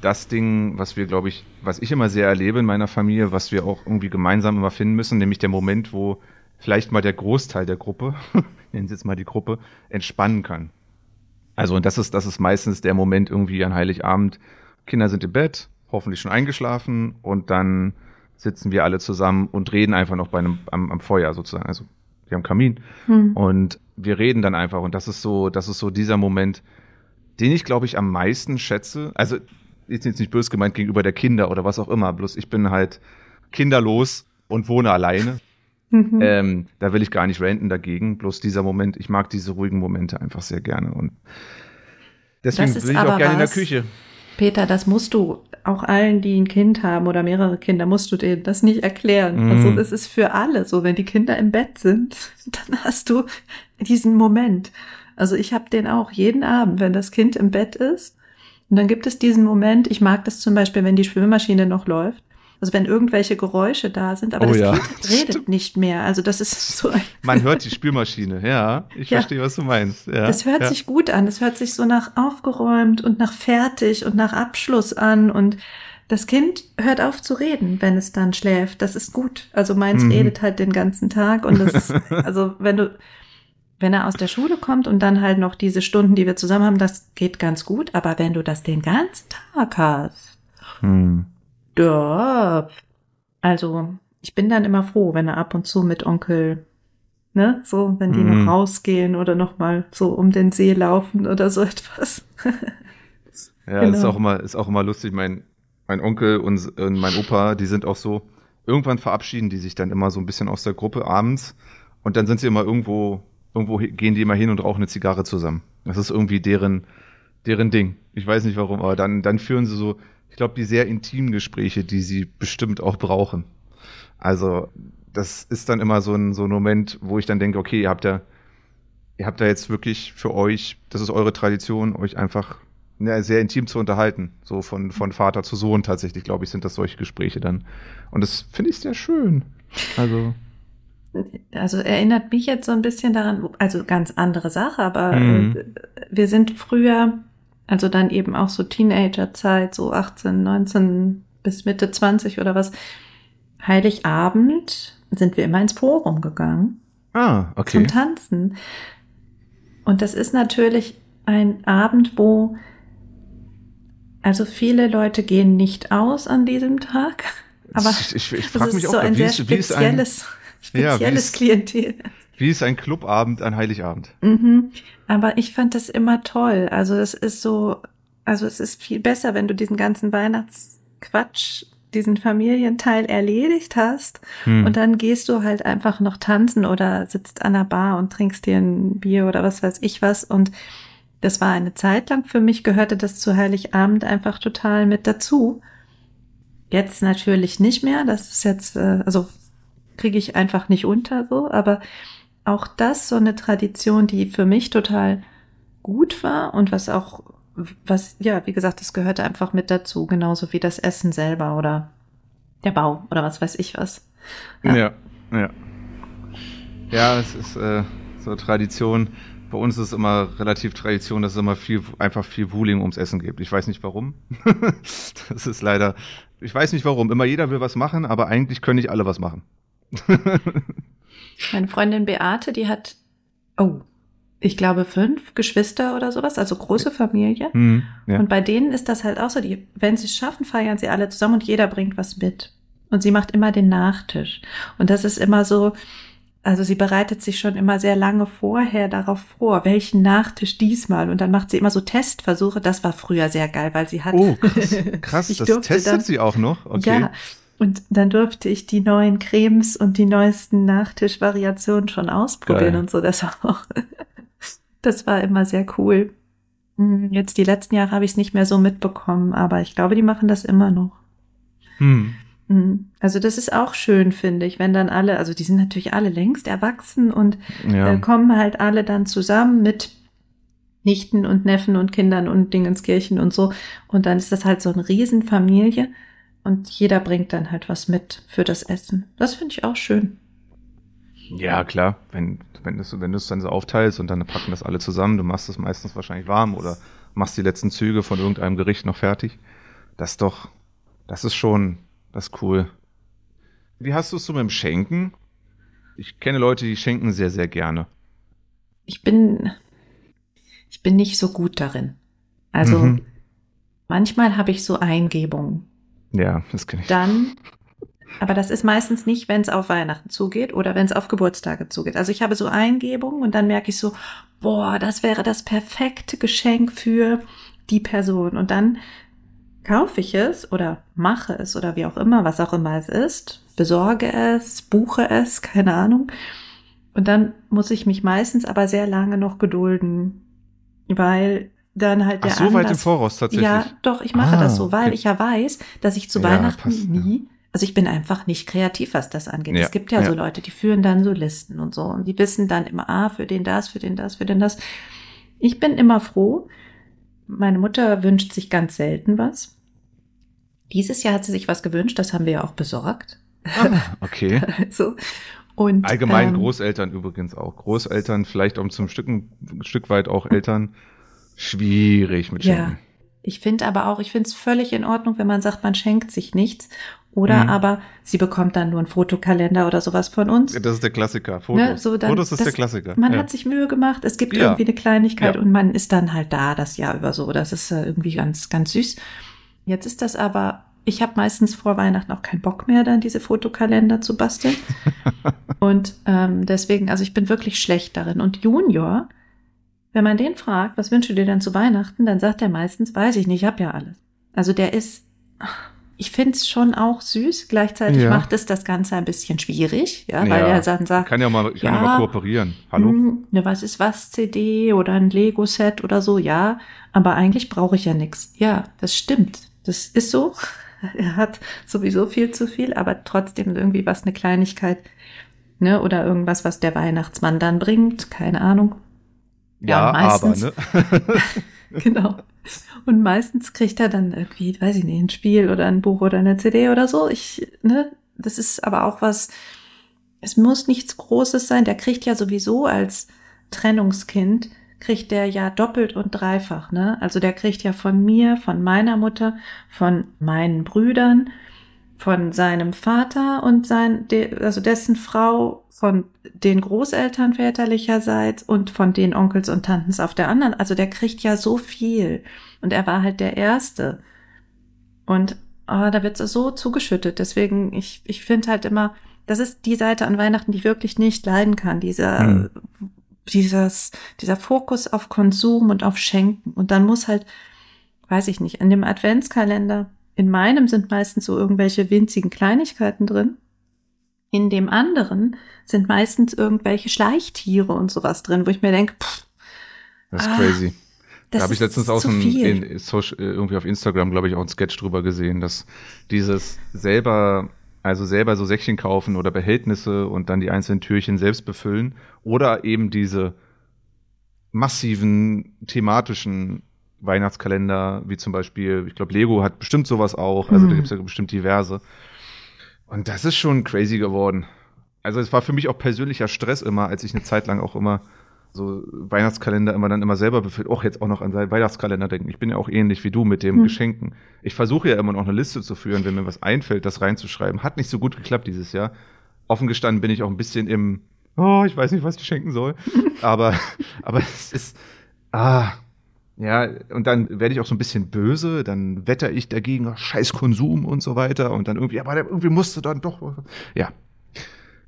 [SPEAKER 3] das Ding, was wir, glaube ich, was ich immer sehr erlebe in meiner Familie, was wir auch irgendwie gemeinsam immer finden müssen, nämlich der Moment, wo vielleicht mal der Großteil der Gruppe, nennen Sie jetzt mal die Gruppe, entspannen kann. Also, und das ist, das ist meistens der Moment irgendwie an Heiligabend. Kinder sind im Bett, hoffentlich schon eingeschlafen und dann sitzen wir alle zusammen und reden einfach noch bei einem, am, am Feuer sozusagen. Also, wir haben Kamin
[SPEAKER 2] Hm.
[SPEAKER 3] und wir reden dann einfach und das ist so, das ist so dieser Moment, den ich glaube ich am meisten schätze. Also ist jetzt nicht böse gemeint gegenüber der Kinder oder was auch immer, bloß ich bin halt kinderlos und wohne alleine.
[SPEAKER 2] Mhm.
[SPEAKER 3] Ähm, da will ich gar nicht ranten dagegen. Bloß dieser Moment, ich mag diese ruhigen Momente einfach sehr gerne und deswegen bin ich auch gerne in der
[SPEAKER 2] was-
[SPEAKER 3] Küche.
[SPEAKER 2] Peter, das musst du auch allen, die ein Kind haben oder mehrere Kinder, musst du denen das nicht erklären.
[SPEAKER 3] Mhm.
[SPEAKER 2] Also das ist für alle so. Wenn die Kinder im Bett sind, dann hast du diesen Moment. Also ich habe den auch jeden Abend, wenn das Kind im Bett ist. Und dann gibt es diesen Moment, ich mag das zum Beispiel, wenn die Schwimmmaschine noch läuft. Also wenn irgendwelche Geräusche da sind, aber
[SPEAKER 3] Oh
[SPEAKER 2] das
[SPEAKER 3] ja,
[SPEAKER 2] Kind redet
[SPEAKER 3] stimmt.
[SPEAKER 2] nicht mehr. Also das ist so ein
[SPEAKER 3] Man hört die Spülmaschine, ja. Ich
[SPEAKER 2] Ja.
[SPEAKER 3] verstehe, was du meinst. Ja,
[SPEAKER 2] Das hört sich gut an. Das hört sich so nach aufgeräumt und nach fertig und nach Abschluss an. Und das Kind hört auf zu reden, wenn es dann schläft. Das ist gut. Also meins
[SPEAKER 3] Mhm.
[SPEAKER 2] redet halt den ganzen Tag. Und das ist, also wenn du, wenn er aus der Schule kommt und dann halt noch diese Stunden, die wir zusammen haben, das geht ganz gut. Aber wenn du das den ganzen Tag hast,
[SPEAKER 3] Hm.
[SPEAKER 2] Ja, also ich bin dann immer froh, wenn er ab und zu mit Onkel, ne, so, wenn die
[SPEAKER 3] Mhm.
[SPEAKER 2] noch rausgehen oder noch mal so um den See laufen oder so etwas.
[SPEAKER 3] Ja, das ist
[SPEAKER 2] Genau.
[SPEAKER 3] auch immer, ist auch immer lustig. Mein, mein Onkel und, und mein Opa, die sind auch so, irgendwann verabschieden die sich dann immer so ein bisschen aus der Gruppe abends und dann sind sie immer irgendwo, irgendwo gehen die immer hin und rauchen eine Zigarre zusammen. Das ist irgendwie deren, deren Ding. Ich weiß nicht warum, aber dann, dann führen sie so, ich glaube, die sehr intimen Gespräche, die sie bestimmt auch brauchen. Also, das ist dann immer so ein, so ein Moment, wo ich dann denke, okay, ihr habt ja, ihr habt da jetzt wirklich für euch, das ist eure Tradition, euch einfach ja, sehr intim zu unterhalten. So von, von Vater zu Sohn tatsächlich, glaube ich, sind das solche Gespräche dann. Und das finde ich sehr schön. Also,
[SPEAKER 2] Also erinnert mich jetzt so ein bisschen daran, also ganz andere Sache, aber
[SPEAKER 3] Mhm.
[SPEAKER 2] äh, wir sind früher, also dann eben auch so Teenagerzeit, so 18, 19 bis Mitte 20 oder was, Heiligabend sind wir immer ins Forum gegangen.
[SPEAKER 3] ah, okay.
[SPEAKER 2] zum Tanzen. Und das ist natürlich ein Abend, wo also viele Leute gehen nicht aus an diesem Tag. Aber
[SPEAKER 3] ich ich, ich
[SPEAKER 2] das
[SPEAKER 3] frage
[SPEAKER 2] ist
[SPEAKER 3] mich
[SPEAKER 2] so
[SPEAKER 3] auch,
[SPEAKER 2] ein
[SPEAKER 3] wie
[SPEAKER 2] sehr
[SPEAKER 3] ist, wie, ist ein,
[SPEAKER 2] spezielles,
[SPEAKER 3] Ja, wie
[SPEAKER 2] spezielles
[SPEAKER 3] ist-
[SPEAKER 2] Klientel.
[SPEAKER 3] Wie ist ein Clubabend an Heiligabend?
[SPEAKER 2] Mhm. Aber ich fand das immer toll. Also es ist so, also es ist viel besser, wenn du diesen ganzen Weihnachtsquatsch, diesen Familienteil erledigt hast
[SPEAKER 3] Hm.
[SPEAKER 2] Und dann gehst du halt einfach noch tanzen oder sitzt an der Bar und trinkst dir ein Bier oder was weiß ich was. Und das war eine Zeit lang für mich, gehörte das zu Heiligabend einfach total mit dazu. Jetzt natürlich nicht mehr. Das ist jetzt, äh, also kriege ich einfach nicht unter so. Aber auch das so eine Tradition, die für mich total gut war und was auch, was, ja, wie gesagt, das gehörte einfach mit dazu. Genauso wie das Essen selber oder der Bau oder was weiß ich was.
[SPEAKER 3] Ja,
[SPEAKER 2] Ja.
[SPEAKER 3] ja. Ja, es ist äh, so Tradition. Bei uns ist es immer relativ Tradition, dass es immer viel, einfach viel Wuling ums Essen gibt. Ich weiß nicht warum. das ist leider, ich weiß nicht warum. Immer jeder will was machen, aber eigentlich können nicht alle was machen.
[SPEAKER 2] Meine Freundin Beate, die hat, oh, ich glaube fünf Geschwister oder sowas, also große Familie.
[SPEAKER 3] Hm, ja.
[SPEAKER 2] Und bei denen ist das halt auch so, die, wenn sie es schaffen, feiern sie alle zusammen und jeder bringt was mit. und sie macht immer den Nachtisch. Und das ist immer so, also sie bereitet sich schon immer sehr lange vorher darauf vor, welchen Nachtisch diesmal. Und dann macht sie immer so Testversuche. Das war früher sehr geil, weil sie hat.
[SPEAKER 3] Oh, krass, krass das testet
[SPEAKER 2] dann,
[SPEAKER 3] sie auch noch. Okay.
[SPEAKER 2] Ja, und dann durfte ich die neuen Cremes und die neuesten Nachtischvariationen schon ausprobieren
[SPEAKER 3] Geil.
[SPEAKER 2] und so. Das war auch, das war immer sehr cool. Hm, Jetzt die letzten Jahre habe ich es nicht mehr so mitbekommen, aber ich glaube, die machen das immer noch.
[SPEAKER 3] Hm.
[SPEAKER 2] Mhm. Also das ist auch schön, finde ich, wenn dann alle, also die sind natürlich alle längst erwachsen und
[SPEAKER 3] Ja.
[SPEAKER 2] äh, kommen halt alle dann zusammen mit Nichten und Neffen und Kindern und Dingenskirchen und so. Und dann ist das halt so eine Riesenfamilie und jeder bringt dann halt was mit für das Essen. Das finde ich auch schön.
[SPEAKER 3] Ja, klar. Wenn, wenn du wenn es dann so aufteilst und dann packen das alle zusammen, du machst es meistens wahrscheinlich warm oder machst die letzten Züge von irgendeinem Gericht noch fertig. Das ist doch, das ist schon, das ist cool. Wie hast du es so mit dem Schenken? Ich kenne Leute, die schenken sehr, sehr gerne.
[SPEAKER 2] Ich bin, ich bin nicht so gut darin. Also
[SPEAKER 3] Mhm.
[SPEAKER 2] manchmal habe ich so Eingebungen.
[SPEAKER 3] Ja, das kenne ich.
[SPEAKER 2] dann, aber das ist meistens nicht, wenn es auf Weihnachten zugeht oder wenn es auf Geburtstage zugeht. Also ich habe so Eingebungen und dann merke ich so, boah, das wäre das perfekte Geschenk für die Person. Und dann kaufe ich es oder mache es oder wie auch immer, was auch immer es ist, besorge es, buche es, keine Ahnung. Und dann muss ich mich meistens aber sehr lange noch gedulden, weil dann halt
[SPEAKER 3] Ach,
[SPEAKER 2] der
[SPEAKER 3] so weit im
[SPEAKER 2] Anlass
[SPEAKER 3] Voraus tatsächlich.
[SPEAKER 2] ja, doch, ich mache
[SPEAKER 3] Ah,
[SPEAKER 2] das so, weil
[SPEAKER 3] okay.
[SPEAKER 2] ich ja weiß, dass ich zu
[SPEAKER 3] Ja,
[SPEAKER 2] Weihnachten
[SPEAKER 3] passt,
[SPEAKER 2] nie, also ich bin einfach nicht kreativ, was das angeht.
[SPEAKER 3] Ja,
[SPEAKER 2] Es gibt ja, so
[SPEAKER 3] ja.
[SPEAKER 2] Leute, die führen dann so Listen und so und die wissen dann immer, ah, für den das, für den das, für den das. Ich bin immer froh. Meine Mutter wünscht sich ganz selten was. Dieses Jahr hat sie sich was gewünscht, das haben wir ja auch besorgt.
[SPEAKER 3] Ah, okay.
[SPEAKER 2] Also, und,
[SPEAKER 3] Allgemein
[SPEAKER 2] ähm,
[SPEAKER 3] Großeltern übrigens auch. Großeltern, vielleicht auch zum Stücken, ein Stück weit auch Eltern. Schwierig mit
[SPEAKER 2] Ja.
[SPEAKER 3] Schenken.
[SPEAKER 2] Ich finde aber auch, ich finde es völlig in Ordnung, wenn man sagt, man schenkt sich nichts. Oder
[SPEAKER 3] Mhm.
[SPEAKER 2] aber sie bekommt dann nur einen Fotokalender oder sowas von uns.
[SPEAKER 3] Das ist der Klassiker. Fotos.
[SPEAKER 2] Ne, so dann-
[SPEAKER 3] Fotos ist
[SPEAKER 2] das-
[SPEAKER 3] der Klassiker.
[SPEAKER 2] Man
[SPEAKER 3] ja.
[SPEAKER 2] hat sich Mühe gemacht, es gibt
[SPEAKER 3] Ja.
[SPEAKER 2] irgendwie eine Kleinigkeit
[SPEAKER 3] Ja.
[SPEAKER 2] und man ist dann halt da das Jahr über so. Das ist äh, irgendwie ganz, ganz süß. Jetzt ist das aber, ich habe meistens vor Weihnachten auch keinen Bock mehr, dann diese Fotokalender zu basteln. und ähm, deswegen, also ich bin wirklich schlecht darin. Und Junior, wenn man den fragt, was wünschst du dir denn zu Weihnachten, dann sagt er meistens, weiß ich nicht, ich habe ja alles. Also der ist, ich finde es schon auch süß. Gleichzeitig
[SPEAKER 3] Ja.
[SPEAKER 2] macht es das Ganze ein bisschen schwierig, ja, weil
[SPEAKER 3] Ja.
[SPEAKER 2] er dann sagt,
[SPEAKER 3] kann ja mal, ich kann ja.
[SPEAKER 2] Ja.
[SPEAKER 3] mal kooperieren. Hallo?
[SPEAKER 2] hm, ne, was ist was CD oder ein Lego-Set oder so, ja, aber eigentlich brauche ich ja nichts. Ja, das stimmt. Das ist so. Er hat sowieso viel zu viel, aber trotzdem irgendwie was eine Kleinigkeit, ne, oder irgendwas, was der Weihnachtsmann dann bringt, keine Ahnung.
[SPEAKER 3] Ja,
[SPEAKER 2] Ja,
[SPEAKER 3] aber,
[SPEAKER 2] meistens.
[SPEAKER 3] ne?
[SPEAKER 2] Genau. Und meistens kriegt er dann irgendwie, weiß ich nicht, ein Spiel oder ein Buch oder eine CD oder so. Ich, ne, das ist aber auch was, es muss nichts Großes sein. Der kriegt ja sowieso als Trennungskind, kriegt der ja doppelt und dreifach, ne? Also der kriegt ja von mir, von meiner Mutter, von meinen Brüdern, von seinem Vater und sein, de, also dessen Frau, von den Großeltern väterlicherseits und von den Onkels und Tantens auf der anderen. Also der kriegt ja so viel. Und er war halt der Erste. Und ah, da wird so zugeschüttet. Deswegen, ich, ich finde halt immer, das ist die Seite an Weihnachten, die ich wirklich nicht leiden kann. Dieser,
[SPEAKER 3] Hm.
[SPEAKER 2] dieses, dieser Fokus auf Konsum und auf Schenken. Und dann muss halt, weiß ich nicht, in dem Adventskalender, in meinem sind meistens so irgendwelche winzigen Kleinigkeiten drin. In dem anderen sind meistens irgendwelche Schleichtiere und sowas drin, wo ich mir denke, pff,
[SPEAKER 3] Das ist
[SPEAKER 2] Ah,
[SPEAKER 3] crazy.
[SPEAKER 2] das
[SPEAKER 3] da habe ich letztens auch ein, in, Social, äh, irgendwie auf Instagram, glaube ich, auch einen Sketch drüber gesehen, dass dieses selber, also selber so Säckchen kaufen oder Behältnisse und dann die einzelnen Türchen selbst befüllen oder eben diese massiven thematischen Weihnachtskalender, wie zum Beispiel, ich glaube, Lego hat bestimmt sowas auch, also da
[SPEAKER 2] Mhm.
[SPEAKER 3] gibt es ja bestimmt diverse. Und das ist schon crazy geworden. Also es war für mich auch persönlicher Stress immer, als ich eine Zeit lang auch immer so Weihnachtskalender immer dann immer selber befüllt. Och, jetzt auch noch an seinen Weihnachtskalender denken. Ich bin ja auch ähnlich wie du mit dem
[SPEAKER 2] Hm.
[SPEAKER 3] Geschenken. Ich versuche ja immer noch eine Liste zu führen, wenn mir was einfällt, das reinzuschreiben. Hat nicht so gut geklappt dieses Jahr. Offen gestanden bin ich auch ein bisschen im, oh, ich weiß nicht, was ich schenken soll. aber, aber es ist, ah, Ja, und dann werde ich auch so ein bisschen böse, dann wetter ich dagegen, ach, scheiß Konsum und so weiter und dann irgendwie, aber irgendwie musste dann doch, ja.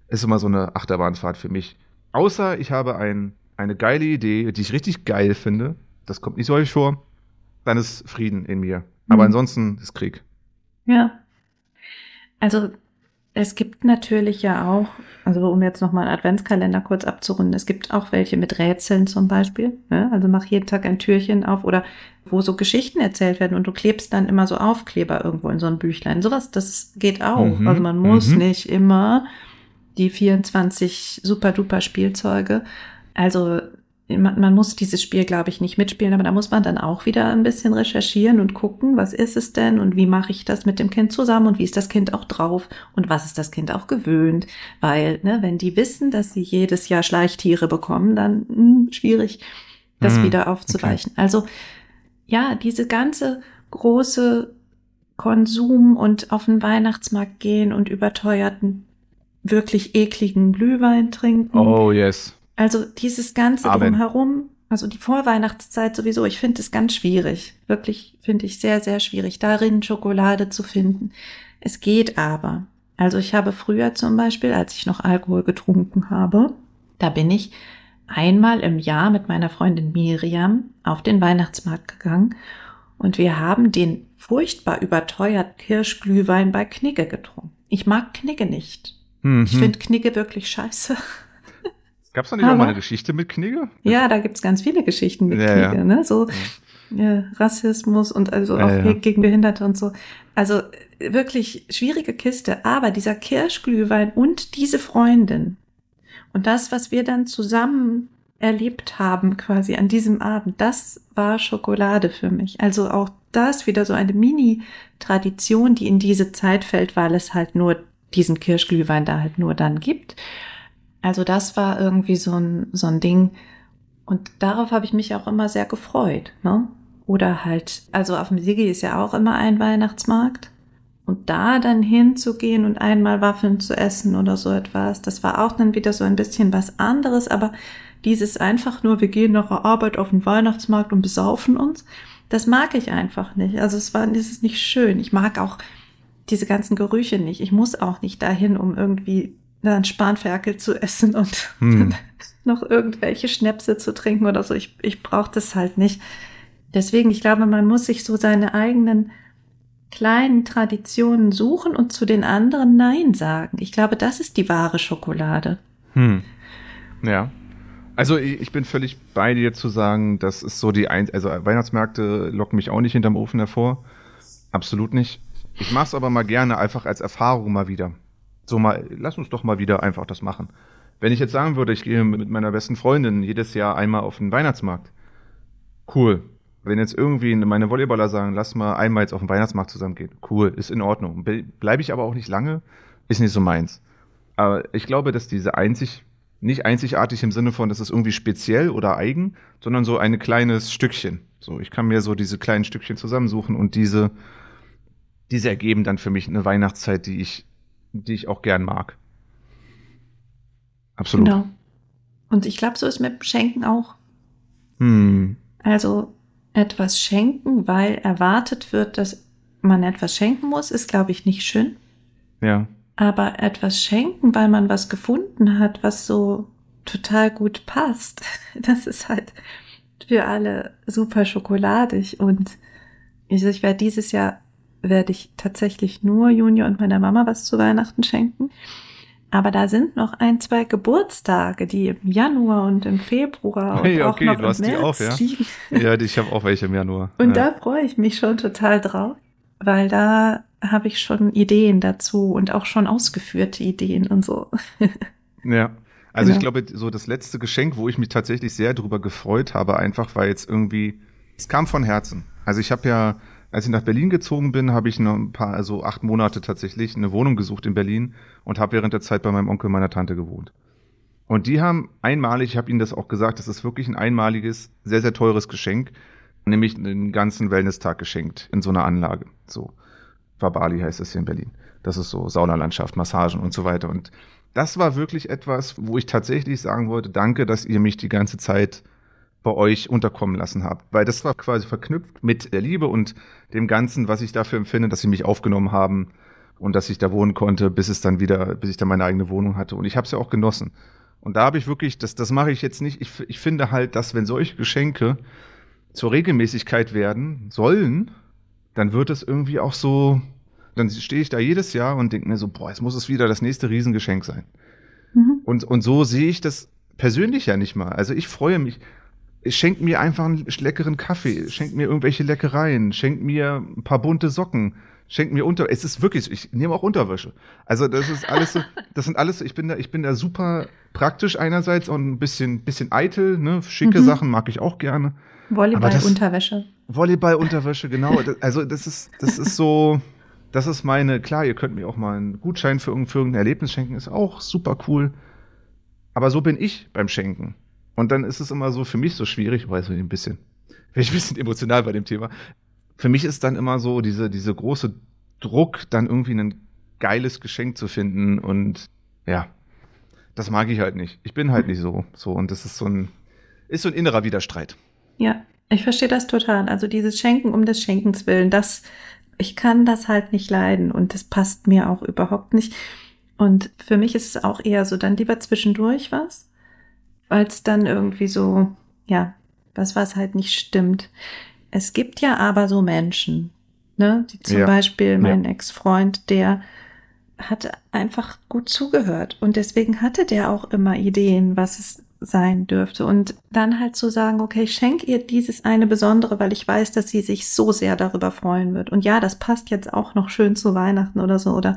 [SPEAKER 3] Ist immer so eine Achterbahnfahrt für mich. Außer ich habe ein, eine geile Idee, die ich richtig geil finde, das kommt nicht so häufig vor, dann ist Frieden in mir. Aber
[SPEAKER 2] Mhm.
[SPEAKER 3] ansonsten ist Krieg.
[SPEAKER 2] Ja. Also es gibt natürlich ja auch, also um jetzt nochmal einen Adventskalender kurz abzurunden, es gibt auch welche mit Rätseln zum Beispiel. Ne? Also mach jeden Tag ein Türchen auf oder wo so Geschichten erzählt werden und du klebst dann immer so Aufkleber irgendwo in so ein Büchlein. Sowas, das geht auch.
[SPEAKER 3] Mhm,
[SPEAKER 2] Also man muss
[SPEAKER 3] mhm.
[SPEAKER 2] nicht immer die 24 super duper Spielzeuge. Also man, man muss dieses Spiel, glaube ich, nicht mitspielen, aber da muss man dann auch wieder ein bisschen recherchieren und gucken, was ist es denn und wie mache ich das mit dem Kind zusammen und wie ist das Kind auch drauf und was ist das Kind auch gewöhnt. Weil, ne, wenn die wissen, dass sie jedes Jahr Schleichtiere bekommen, dann mh, schwierig, das
[SPEAKER 3] Hm,
[SPEAKER 2] wieder aufzuweichen. Also ja, diese ganze große Konsum und auf den Weihnachtsmarkt gehen und überteuerten, wirklich ekligen Glühwein trinken.
[SPEAKER 3] Oh, yes.
[SPEAKER 2] Also dieses ganze
[SPEAKER 3] Amen.
[SPEAKER 2] drumherum, also die Vorweihnachtszeit sowieso, ich finde es ganz schwierig. Wirklich finde ich sehr, sehr schwierig, darin Schokolade zu finden. Es geht aber. Also ich habe früher zum Beispiel, als ich noch Alkohol getrunken habe, da bin ich einmal im Jahr mit meiner Freundin Miriam auf den Weihnachtsmarkt gegangen und wir haben den furchtbar überteuerten Kirschglühwein bei Knigge getrunken. Ich mag Knigge nicht.
[SPEAKER 3] Mhm.
[SPEAKER 2] Ich finde Knigge wirklich scheiße.
[SPEAKER 3] Gab es da nicht auch mal eine Geschichte mit Knigge?
[SPEAKER 2] Ja, da gibt's ganz viele Geschichten mit
[SPEAKER 3] Ja, ja.
[SPEAKER 2] Kriege, ne? So ja, Rassismus und also
[SPEAKER 3] Ja,
[SPEAKER 2] auch
[SPEAKER 3] ja.
[SPEAKER 2] gegen Behinderte und so. Also wirklich schwierige Kiste. Aber dieser Kirschglühwein und diese Freundin und das, was wir dann zusammen erlebt haben, quasi an diesem Abend, das war Schokolade für mich. Also auch das wieder so eine Mini-Tradition, die in diese Zeit fällt, weil es halt nur diesen Kirschglühwein da halt nur dann gibt. Also das war irgendwie so ein, so ein Ding. Und darauf habe ich mich auch immer sehr gefreut. Ne? Oder halt, also auf dem Sigi ist ja auch immer ein Weihnachtsmarkt. Und da dann hinzugehen und einmal Waffeln zu essen oder so etwas, das war auch dann wieder so ein bisschen was anderes. Aber dieses einfach nur, wir gehen nach der Arbeit auf den Weihnachtsmarkt und besaufen uns, das mag ich einfach nicht. Also es war, das ist nicht schön. Ich mag auch diese ganzen Gerüche nicht. Ich muss auch nicht dahin, um irgendwie einen Spanferkel zu essen und
[SPEAKER 3] Hm.
[SPEAKER 2] noch irgendwelche Schnäpse zu trinken oder so. Ich, ich brauche das halt nicht. Deswegen, ich glaube, man muss sich so seine eigenen kleinen Traditionen suchen und zu den anderen Nein sagen. Ich glaube, das ist die wahre Schokolade.
[SPEAKER 3] Hm. Ja. Also ich, ich bin völlig bei dir zu sagen, das ist so die ein also Weihnachtsmärkte locken mich auch nicht hinterm Ofen hervor. Absolut nicht. Ich mache es aber mal gerne einfach als Erfahrung mal wieder. So mal, lass uns doch mal wieder einfach das machen. Wenn ich jetzt sagen würde, ich gehe mit meiner besten Freundin jedes Jahr einmal auf den Weihnachtsmarkt. Cool. Wenn jetzt irgendwie meine Volleyballer sagen, lass mal einmal jetzt auf den Weihnachtsmarkt zusammen gehen. Cool, ist in Ordnung. Bleibe ich aber auch nicht lange, ist nicht so meins. Aber ich glaube, dass diese einzig, nicht einzigartig im Sinne von, das ist irgendwie speziell oder eigen, sondern so ein kleines Stückchen. So, ich kann mir so diese kleinen Stückchen zusammensuchen und diese, diese ergeben dann für mich eine Weihnachtszeit, die ich, die ich auch gern mag. Absolut.
[SPEAKER 2] Genau. Und ich glaube, so ist mit Schenken auch.
[SPEAKER 3] Hm.
[SPEAKER 2] Also etwas schenken, weil erwartet wird, dass man etwas schenken muss, ist, glaube ich, nicht schön.
[SPEAKER 3] Ja.
[SPEAKER 2] Aber etwas schenken, weil man was gefunden hat, was so total gut passt, das ist halt für alle super schokoladig. Und ich, ich werde dieses Jahr, werde ich tatsächlich nur Junior und meiner Mama was zu Weihnachten schenken. Aber da sind noch ein, zwei Geburtstage, die im Januar und im Februar und auch
[SPEAKER 3] okay,
[SPEAKER 2] noch
[SPEAKER 3] du
[SPEAKER 2] im
[SPEAKER 3] hast die
[SPEAKER 2] März
[SPEAKER 3] auch, ja?
[SPEAKER 2] liegen.
[SPEAKER 3] Ja, ich habe auch welche im Januar.
[SPEAKER 2] Und
[SPEAKER 3] ja.
[SPEAKER 2] da freue ich mich schon total drauf, weil da habe ich schon Ideen dazu und auch schon ausgeführte Ideen und so.
[SPEAKER 3] Ja. Also ich
[SPEAKER 2] Genau.
[SPEAKER 3] glaube, so das letzte Geschenk, wo ich mich tatsächlich sehr drüber gefreut habe, einfach weil jetzt irgendwie, es kam von Herzen. Also ich habe ja, als ich nach Berlin gezogen bin, habe ich noch ein paar, also acht Monate tatsächlich eine Wohnung gesucht in Berlin und habe während der Zeit bei meinem Onkel und meiner Tante gewohnt. Und die haben einmalig, ich habe ihnen das auch gesagt, das ist wirklich ein einmaliges, sehr, sehr teures Geschenk, nämlich einen ganzen Wellness-Tag geschenkt in so einer Anlage. So, Vabali heißt es hier in Berlin. Das ist so Saunalandschaft, Massagen und so weiter. Und das war wirklich etwas, wo ich tatsächlich sagen wollte, danke, dass ihr mich die ganze Zeit bei euch unterkommen lassen habe. Weil das war quasi verknüpft mit der Liebe und dem Ganzen, was ich dafür empfinde, dass sie mich aufgenommen haben und dass ich da wohnen konnte, bis es dann wieder, bis ich dann meine eigene Wohnung hatte. Und ich habe es ja auch genossen. Und da habe ich wirklich, das, das mache ich jetzt nicht. Ich, ich finde halt, dass wenn solche Geschenke zur Regelmäßigkeit werden sollen, dann wird es irgendwie auch so, dann stehe ich da jedes Jahr und denke mir so, boah, jetzt muss es wieder das nächste Riesengeschenk sein. Mhm. Und, und so sehe ich das persönlich ja nicht mal. Also ich freue mich, schenkt mir einfach einen leckeren Kaffee, schenkt mir irgendwelche Leckereien, schenkt mir ein paar bunte Socken, schenkt mir unter. Es ist wirklich ich nehme auch Unterwäsche. Also das ist alles so, das sind alles, ich bin da, ich bin da super praktisch einerseits und ein bisschen, bisschen eitel, ne? Schicke mhm. Sachen mag ich auch gerne.
[SPEAKER 2] Volleyball-Unterwäsche.
[SPEAKER 3] Volleyball-Unterwäsche, genau. also das ist, das ist so, das ist meine, klar, ihr könnt mir auch mal einen Gutschein für, für irgendein Erlebnis schenken, ist auch super cool. Aber so bin ich beim Schenken. Und dann ist es immer so für mich so schwierig, weiß ich ein bisschen, ich ein bisschen emotional bei dem Thema. Für mich ist dann immer so diese, diese große Druck, dann irgendwie ein geiles Geschenk zu finden und ja, das mag ich halt nicht. Ich bin halt nicht so, so und das ist so ein, ist so ein innerer Widerstreit.
[SPEAKER 2] Ja, ich verstehe das total. Also dieses Schenken um des Schenkens willen, das, ich kann das halt nicht leiden und das passt mir auch überhaupt nicht. Und für mich ist es auch eher so, dann lieber zwischendurch was, als dann irgendwie so, ja, was was halt nicht stimmt. Es gibt ja aber so Menschen, ne, die zum ja. Beispiel mein ja. Ex-Freund, der hat einfach gut zugehört und deswegen hatte der auch immer Ideen, was es sein dürfte und dann halt zu sagen, okay, ich schenke ihr dieses eine Besondere, weil ich weiß, dass sie sich so sehr darüber freuen wird. Und ja, das passt jetzt auch noch schön zu Weihnachten oder so. Oder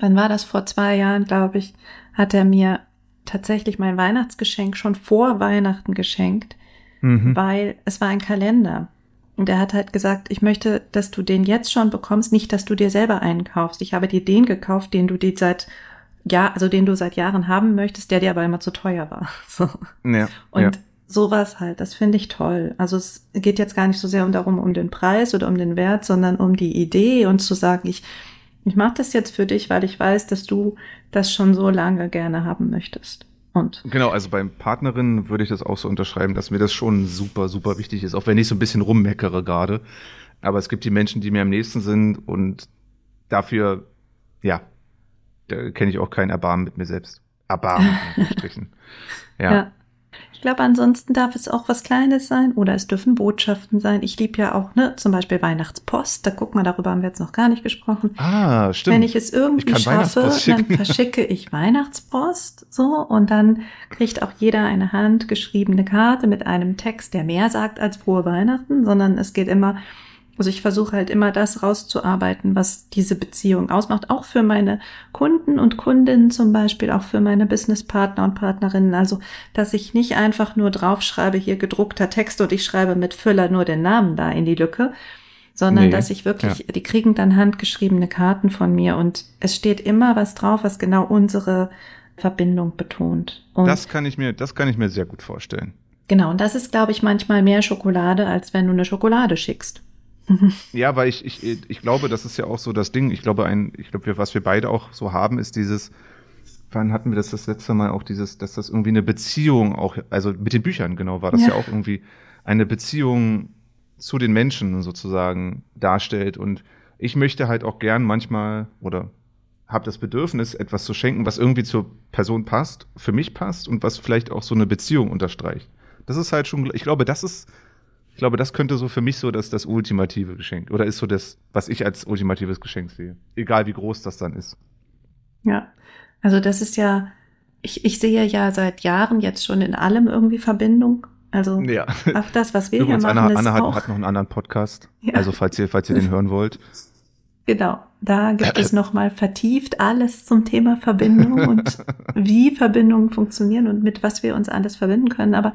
[SPEAKER 2] wann war das? Vor zwei Jahren, glaube ich, hat er mir tatsächlich mein Weihnachtsgeschenk schon vor Weihnachten geschenkt, mhm. weil es war ein Kalender. Und er hat halt gesagt, ich möchte, dass du den jetzt schon bekommst, nicht, dass du dir selber einen kaufst. Ich habe dir den gekauft, den du dir seit ja, also den du seit Jahren haben möchtest, der dir aber immer zu teuer war. So. Ja, und ja. sowas halt, das finde ich toll. Also es geht jetzt gar nicht so sehr um darum, um den Preis oder um den Wert, sondern um die Idee und zu sagen, ich, ich mache das jetzt für dich, weil ich weiß, dass du das schon so lange gerne haben möchtest. Und
[SPEAKER 3] genau, also beim Partnerin würde ich das auch so unterschreiben, dass mir das schon super, super wichtig ist, auch wenn ich so ein bisschen rummeckere gerade. Aber es gibt die Menschen, die mir am nächsten sind und dafür, ja, da kenne ich auch kein Erbarmen mit mir selbst. Erbarmen, strichen.
[SPEAKER 2] Ja. ja. Ich glaube, ansonsten darf es auch was Kleines sein oder es dürfen Botschaften sein. Ich liebe ja auch, ne, zum Beispiel Weihnachtspost. Da guck mal, darüber haben wir jetzt noch gar nicht gesprochen.
[SPEAKER 3] Ah, stimmt.
[SPEAKER 2] Wenn ich es irgendwie ich schaffe, dann verschicke ich Weihnachtspost so und dann kriegt auch jeder eine handgeschriebene Karte mit einem Text, der mehr sagt als frohe Weihnachten, sondern es geht immer also ich versuche halt immer das rauszuarbeiten, was diese Beziehung ausmacht, auch für meine Kunden und Kundinnen zum Beispiel, auch für meine Businesspartner und Partnerinnen. Also, dass ich nicht einfach nur draufschreibe, hier gedruckter Text und ich schreibe mit Füller nur den Namen da in die Lücke, sondern nee, dass ich wirklich, ja. die kriegen dann handgeschriebene Karten von mir und es steht immer was drauf, was genau unsere Verbindung betont. Und
[SPEAKER 3] das kann ich mir, das kann ich mir sehr gut vorstellen.
[SPEAKER 2] Genau, und das ist, glaube ich, manchmal mehr Schokolade, als wenn du eine Schokolade schickst.
[SPEAKER 3] Ja, weil ich, ich, ich glaube, das ist ja auch so das Ding. Ich glaube, ein, ich glaube, was wir beide auch so haben, ist dieses, wann hatten wir das das letzte Mal auch dieses, dass das irgendwie eine Beziehung auch, also mit den Büchern, genau, war das ja, ja auch irgendwie eine Beziehung zu den Menschen sozusagen darstellt. Und ich möchte halt auch gern manchmal oder habe das Bedürfnis, etwas zu schenken, was irgendwie zur Person passt, für mich passt und was vielleicht auch so eine Beziehung unterstreicht. Das ist halt schon, ich glaube, das ist ich glaube, das könnte so für mich so das, das ultimative Geschenk oder ist so das, was ich als ultimatives Geschenk sehe. Egal wie groß das dann ist.
[SPEAKER 2] Ja, also das ist ja, ich, ich sehe ja seit Jahren jetzt schon in allem irgendwie Verbindung. Also ja. auch das, was wir Übrigens, hier machen,
[SPEAKER 3] Anna, Anna hat, hat, noch einen anderen Podcast. Ja. Also falls ihr, falls ihr den hören wollt.
[SPEAKER 2] Genau, da gibt es nochmal vertieft alles zum Thema Verbindung und wie Verbindungen funktionieren und mit was wir uns alles verbinden können. Aber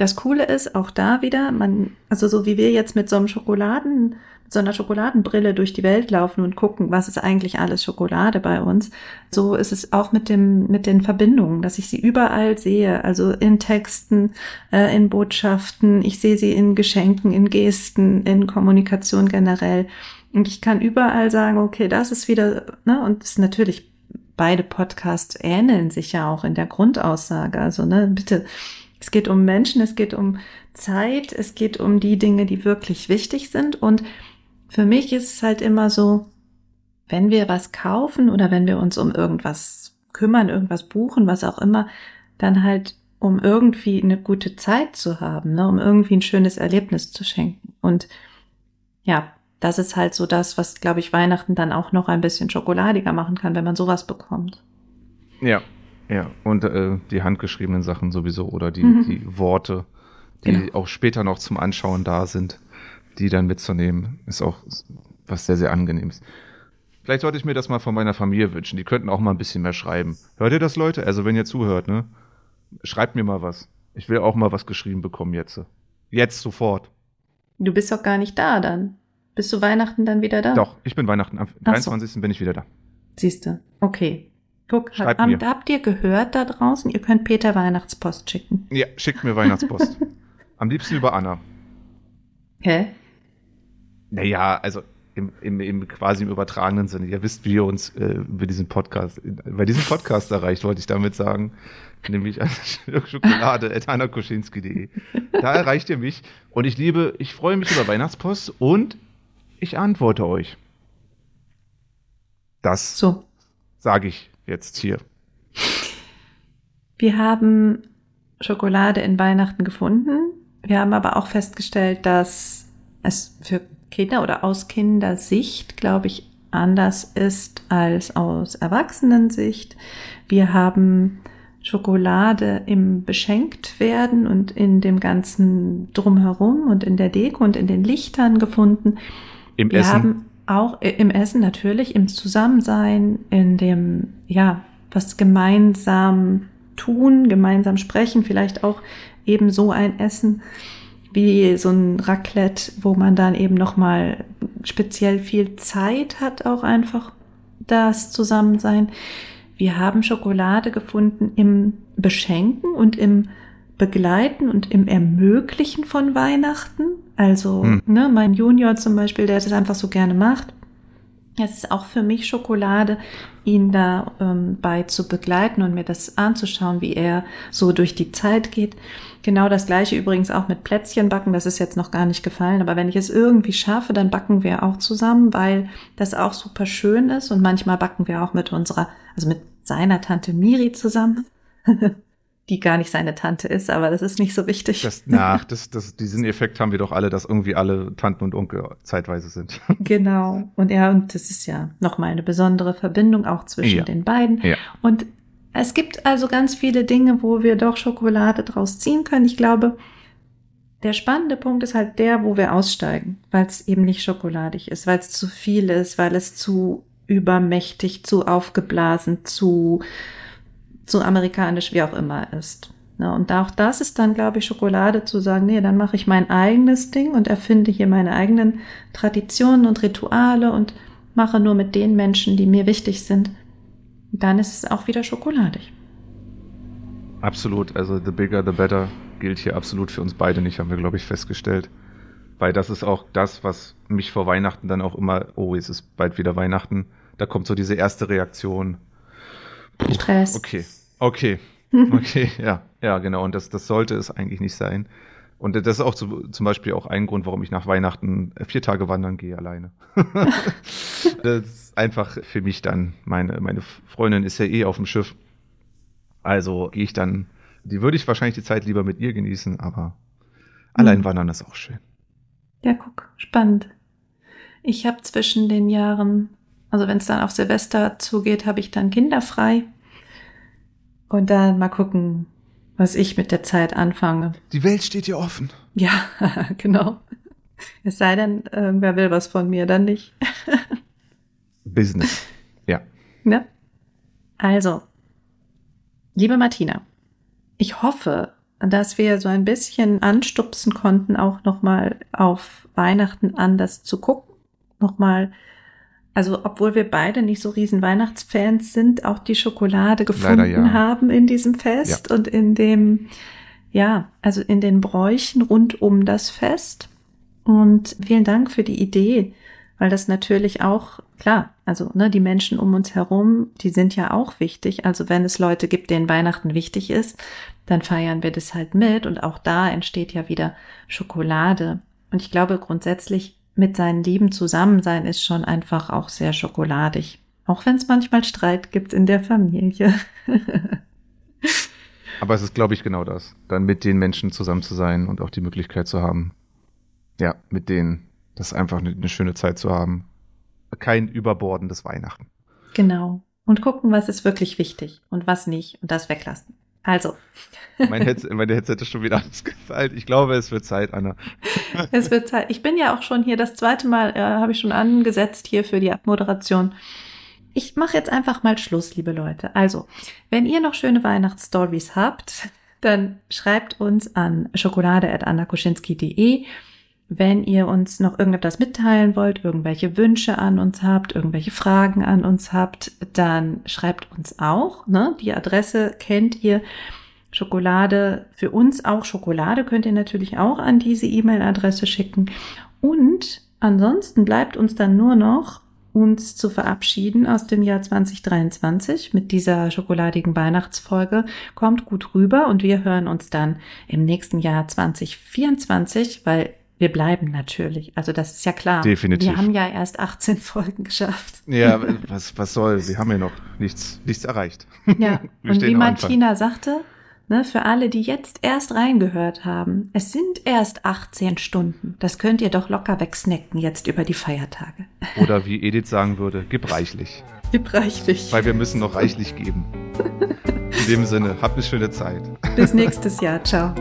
[SPEAKER 2] das Coole ist auch da wieder, man, also so wie wir jetzt mit so einem Schokoladen, mit so einer Schokoladenbrille durch die Welt laufen und gucken, was ist eigentlich alles Schokolade bei uns, so ist es auch mit dem, mit den Verbindungen, dass ich sie überall sehe, also in Texten, äh, in Botschaften, ich sehe sie in Geschenken, in Gesten, in Kommunikation generell. Und ich kann überall sagen, okay, das ist wieder, ne, und es ist natürlich beide Podcasts ähneln sich ja auch in der Grundaussage. Also, ne, bitte Es geht um Menschen, es geht um Zeit, es geht um die Dinge, die wirklich wichtig sind. Und für mich ist es halt immer so, wenn wir was kaufen oder wenn wir uns um irgendwas kümmern, irgendwas buchen, was auch immer, dann halt um irgendwie eine gute Zeit zu haben, ne, um irgendwie ein schönes Erlebnis zu schenken. Und ja, das ist halt so das, was, glaube ich, Weihnachten dann auch noch ein bisschen schokoladiger machen kann, wenn man sowas bekommt.
[SPEAKER 3] Ja, ja. Und äh, die handgeschriebenen Sachen sowieso oder die, mhm. die Worte, die genau. auch später noch zum Anschauen da sind, die dann mitzunehmen, ist auch was sehr, sehr angenehmes. Vielleicht sollte ich mir das mal von meiner Familie wünschen. Die könnten auch mal ein bisschen mehr schreiben. Hört ihr das, Leute? Also, wenn ihr zuhört, ne? Schreibt mir mal was. Ich will auch mal was geschrieben bekommen jetzt. Jetzt sofort.
[SPEAKER 2] Du bist doch gar nicht da dann. Bist du Weihnachten dann wieder da?
[SPEAKER 3] Doch, ich bin Weihnachten. Am 23. So. bin ich wieder da.
[SPEAKER 2] Siehst du. Okay. Guck, Schreibt habt, mir. habt ihr gehört da draußen? Ihr könnt Peter Weihnachtspost schicken.
[SPEAKER 3] Ja, schickt mir Weihnachtspost. Am liebsten über Anna.
[SPEAKER 2] Hä?
[SPEAKER 3] Naja, also im, im, im quasi im übertragenen Sinne. Ihr wisst, wie ihr uns äh, über diesen Podcast, bei diesem Podcast erreicht, wollte ich damit sagen. Nämlich an schokolade.anakoschinski.de. Da erreicht ihr mich. Und ich liebe, ich freue mich über Weihnachtspost und ich antworte euch. Das so. sage ich jetzt hier.
[SPEAKER 2] Wir haben Schokolade in Weihnachten gefunden. Wir haben aber auch festgestellt, dass es für Kinder oder aus Kindersicht, glaube ich, anders ist als aus Erwachsenensicht. Wir haben Schokolade im Beschenktwerden und in dem ganzen Drumherum und in der Deko und in den Lichtern gefunden.
[SPEAKER 3] Im
[SPEAKER 2] Wir
[SPEAKER 3] Essen?
[SPEAKER 2] Auch im Essen natürlich, im Zusammensein, in dem, ja, was gemeinsam tun, gemeinsam sprechen, vielleicht auch eben so ein Essen wie so ein Raclette, wo man dann eben nochmal speziell viel Zeit hat, auch einfach das Zusammensein. Wir haben Schokolade gefunden im Beschenken und im Begleiten und im Ermöglichen von Weihnachten. Also, hm. ne, mein Junior zum Beispiel, der das einfach so gerne macht. Es ist auch für mich Schokolade, ihn da ähm, bei zu begleiten und mir das anzuschauen, wie er so durch die Zeit geht. Genau das gleiche übrigens auch mit Plätzchen backen. Das ist jetzt noch gar nicht gefallen. Aber wenn ich es irgendwie schaffe, dann backen wir auch zusammen, weil das auch super schön ist. Und manchmal backen wir auch mit unserer, also mit seiner Tante Miri zusammen. die gar nicht seine Tante ist, aber das ist nicht so wichtig.
[SPEAKER 3] Das, nach, das, das, diesen Effekt haben wir doch alle, dass irgendwie alle Tanten und Onkel zeitweise sind.
[SPEAKER 2] Genau. Und ja, und das ist ja nochmal eine besondere Verbindung auch zwischen ja. den beiden.
[SPEAKER 3] Ja.
[SPEAKER 2] Und es gibt also ganz viele Dinge, wo wir doch Schokolade draus ziehen können. Ich glaube, der spannende Punkt ist halt der, wo wir aussteigen, weil es eben nicht schokoladig ist, weil es zu viel ist, weil es zu übermächtig, zu aufgeblasen, zu, zu amerikanisch, wie auch immer ist. Ja, und auch das ist dann, glaube ich, Schokolade zu sagen, nee, dann mache ich mein eigenes Ding und erfinde hier meine eigenen Traditionen und Rituale und mache nur mit den Menschen, die mir wichtig sind, dann ist es auch wieder schokoladig.
[SPEAKER 3] Absolut, also the bigger the better gilt hier absolut für uns beide nicht, haben wir, glaube ich, festgestellt. Weil das ist auch das, was mich vor Weihnachten dann auch immer, oh, es ist bald wieder Weihnachten, da kommt so diese erste Reaktion.
[SPEAKER 2] Puh, Stress.
[SPEAKER 3] Okay, okay, okay, ja, ja, genau. Und das, das sollte es eigentlich nicht sein. Und das ist auch zu, zum Beispiel auch ein Grund, warum ich nach Weihnachten vier Tage wandern gehe alleine. das ist einfach für mich dann, meine, meine Freundin ist ja eh auf dem Schiff. Also gehe ich dann, die würde ich wahrscheinlich die Zeit lieber mit ihr genießen, aber allein mhm. wandern ist auch schön.
[SPEAKER 2] Ja, guck, spannend. Ich habe zwischen den Jahren, also wenn es dann auf Silvester zugeht, habe ich dann kinderfrei. Und dann mal gucken, was ich mit der Zeit anfange.
[SPEAKER 3] Die Welt steht dir offen.
[SPEAKER 2] Ja, genau. Es sei denn, irgendwer will was von mir, dann nicht.
[SPEAKER 3] Business. Ja.
[SPEAKER 2] Ne? Also, liebe Martina, ich hoffe, dass wir so ein bisschen anstupsen konnten, auch nochmal auf Weihnachten anders zu gucken, nochmal also obwohl wir beide nicht so riesen Weihnachtsfans sind, auch die Schokolade gefunden ja. haben in diesem Fest ja. und in dem, ja, also in den Bräuchen rund um das Fest. Und vielen Dank für die Idee, weil das natürlich auch, klar, Also ne, die Menschen um uns herum, die sind ja auch wichtig. Also wenn es Leute gibt, denen Weihnachten wichtig ist, dann feiern wir das halt mit. Und auch da entsteht ja wieder Schokolade. Und ich glaube grundsätzlich mit seinen Lieben zusammen sein ist schon einfach auch sehr schokoladig. Auch wenn es manchmal Streit gibt in der Familie.
[SPEAKER 3] Aber es ist, glaube ich, genau das. Dann mit den Menschen zusammen zu sein und auch die Möglichkeit zu haben, ja, mit denen das einfach eine, eine schöne Zeit zu haben. Kein überbordendes Weihnachten.
[SPEAKER 2] Genau. Und gucken, was ist wirklich wichtig und was nicht und das weglassen. Also.
[SPEAKER 3] Mein Headset, meine Headset ist schon wieder ausgefallen. Ich glaube, es wird Zeit, Anna.
[SPEAKER 2] Es wird Zeit. Ich bin ja auch schon hier, das zweite Mal äh, habe ich schon angesetzt hier für die Abmoderation. Ich mache jetzt einfach mal Schluss, liebe Leute. Also, wenn ihr noch schöne Weihnachtsstories habt, dann schreibt uns an schokolade.annakuschinski.de. Wenn ihr uns noch irgendetwas mitteilen wollt, irgendwelche Wünsche an uns habt, irgendwelche Fragen an uns habt, dann schreibt uns auch. Ne? Die Adresse kennt ihr. Schokolade, für uns auch Schokolade könnt ihr natürlich auch an diese E-Mail-Adresse schicken. Und ansonsten bleibt uns dann nur noch uns zu verabschieden aus dem Jahr 2023 mit dieser schokoladigen Weihnachtsfolge. Kommt gut rüber und wir hören uns dann im nächsten Jahr 2024, weil wir bleiben natürlich. Also das ist ja klar.
[SPEAKER 3] Definitiv.
[SPEAKER 2] Wir haben ja erst 18 Folgen geschafft.
[SPEAKER 3] Ja, was, was soll? Wir haben ja noch nichts, nichts erreicht.
[SPEAKER 2] Ja,
[SPEAKER 3] Wir
[SPEAKER 2] und wie. Martina sagte, ne, für alle, die jetzt erst reingehört haben, es sind erst 18 Stunden. Das könnt ihr doch locker wegsnacken jetzt über die Feiertage.
[SPEAKER 3] Oder wie Edith sagen würde, gib reichlich.
[SPEAKER 2] Gib reichlich.
[SPEAKER 3] Weil wir müssen noch reichlich geben. In dem Sinne, habt eine schöne Zeit.
[SPEAKER 2] Bis nächstes Jahr. Ciao.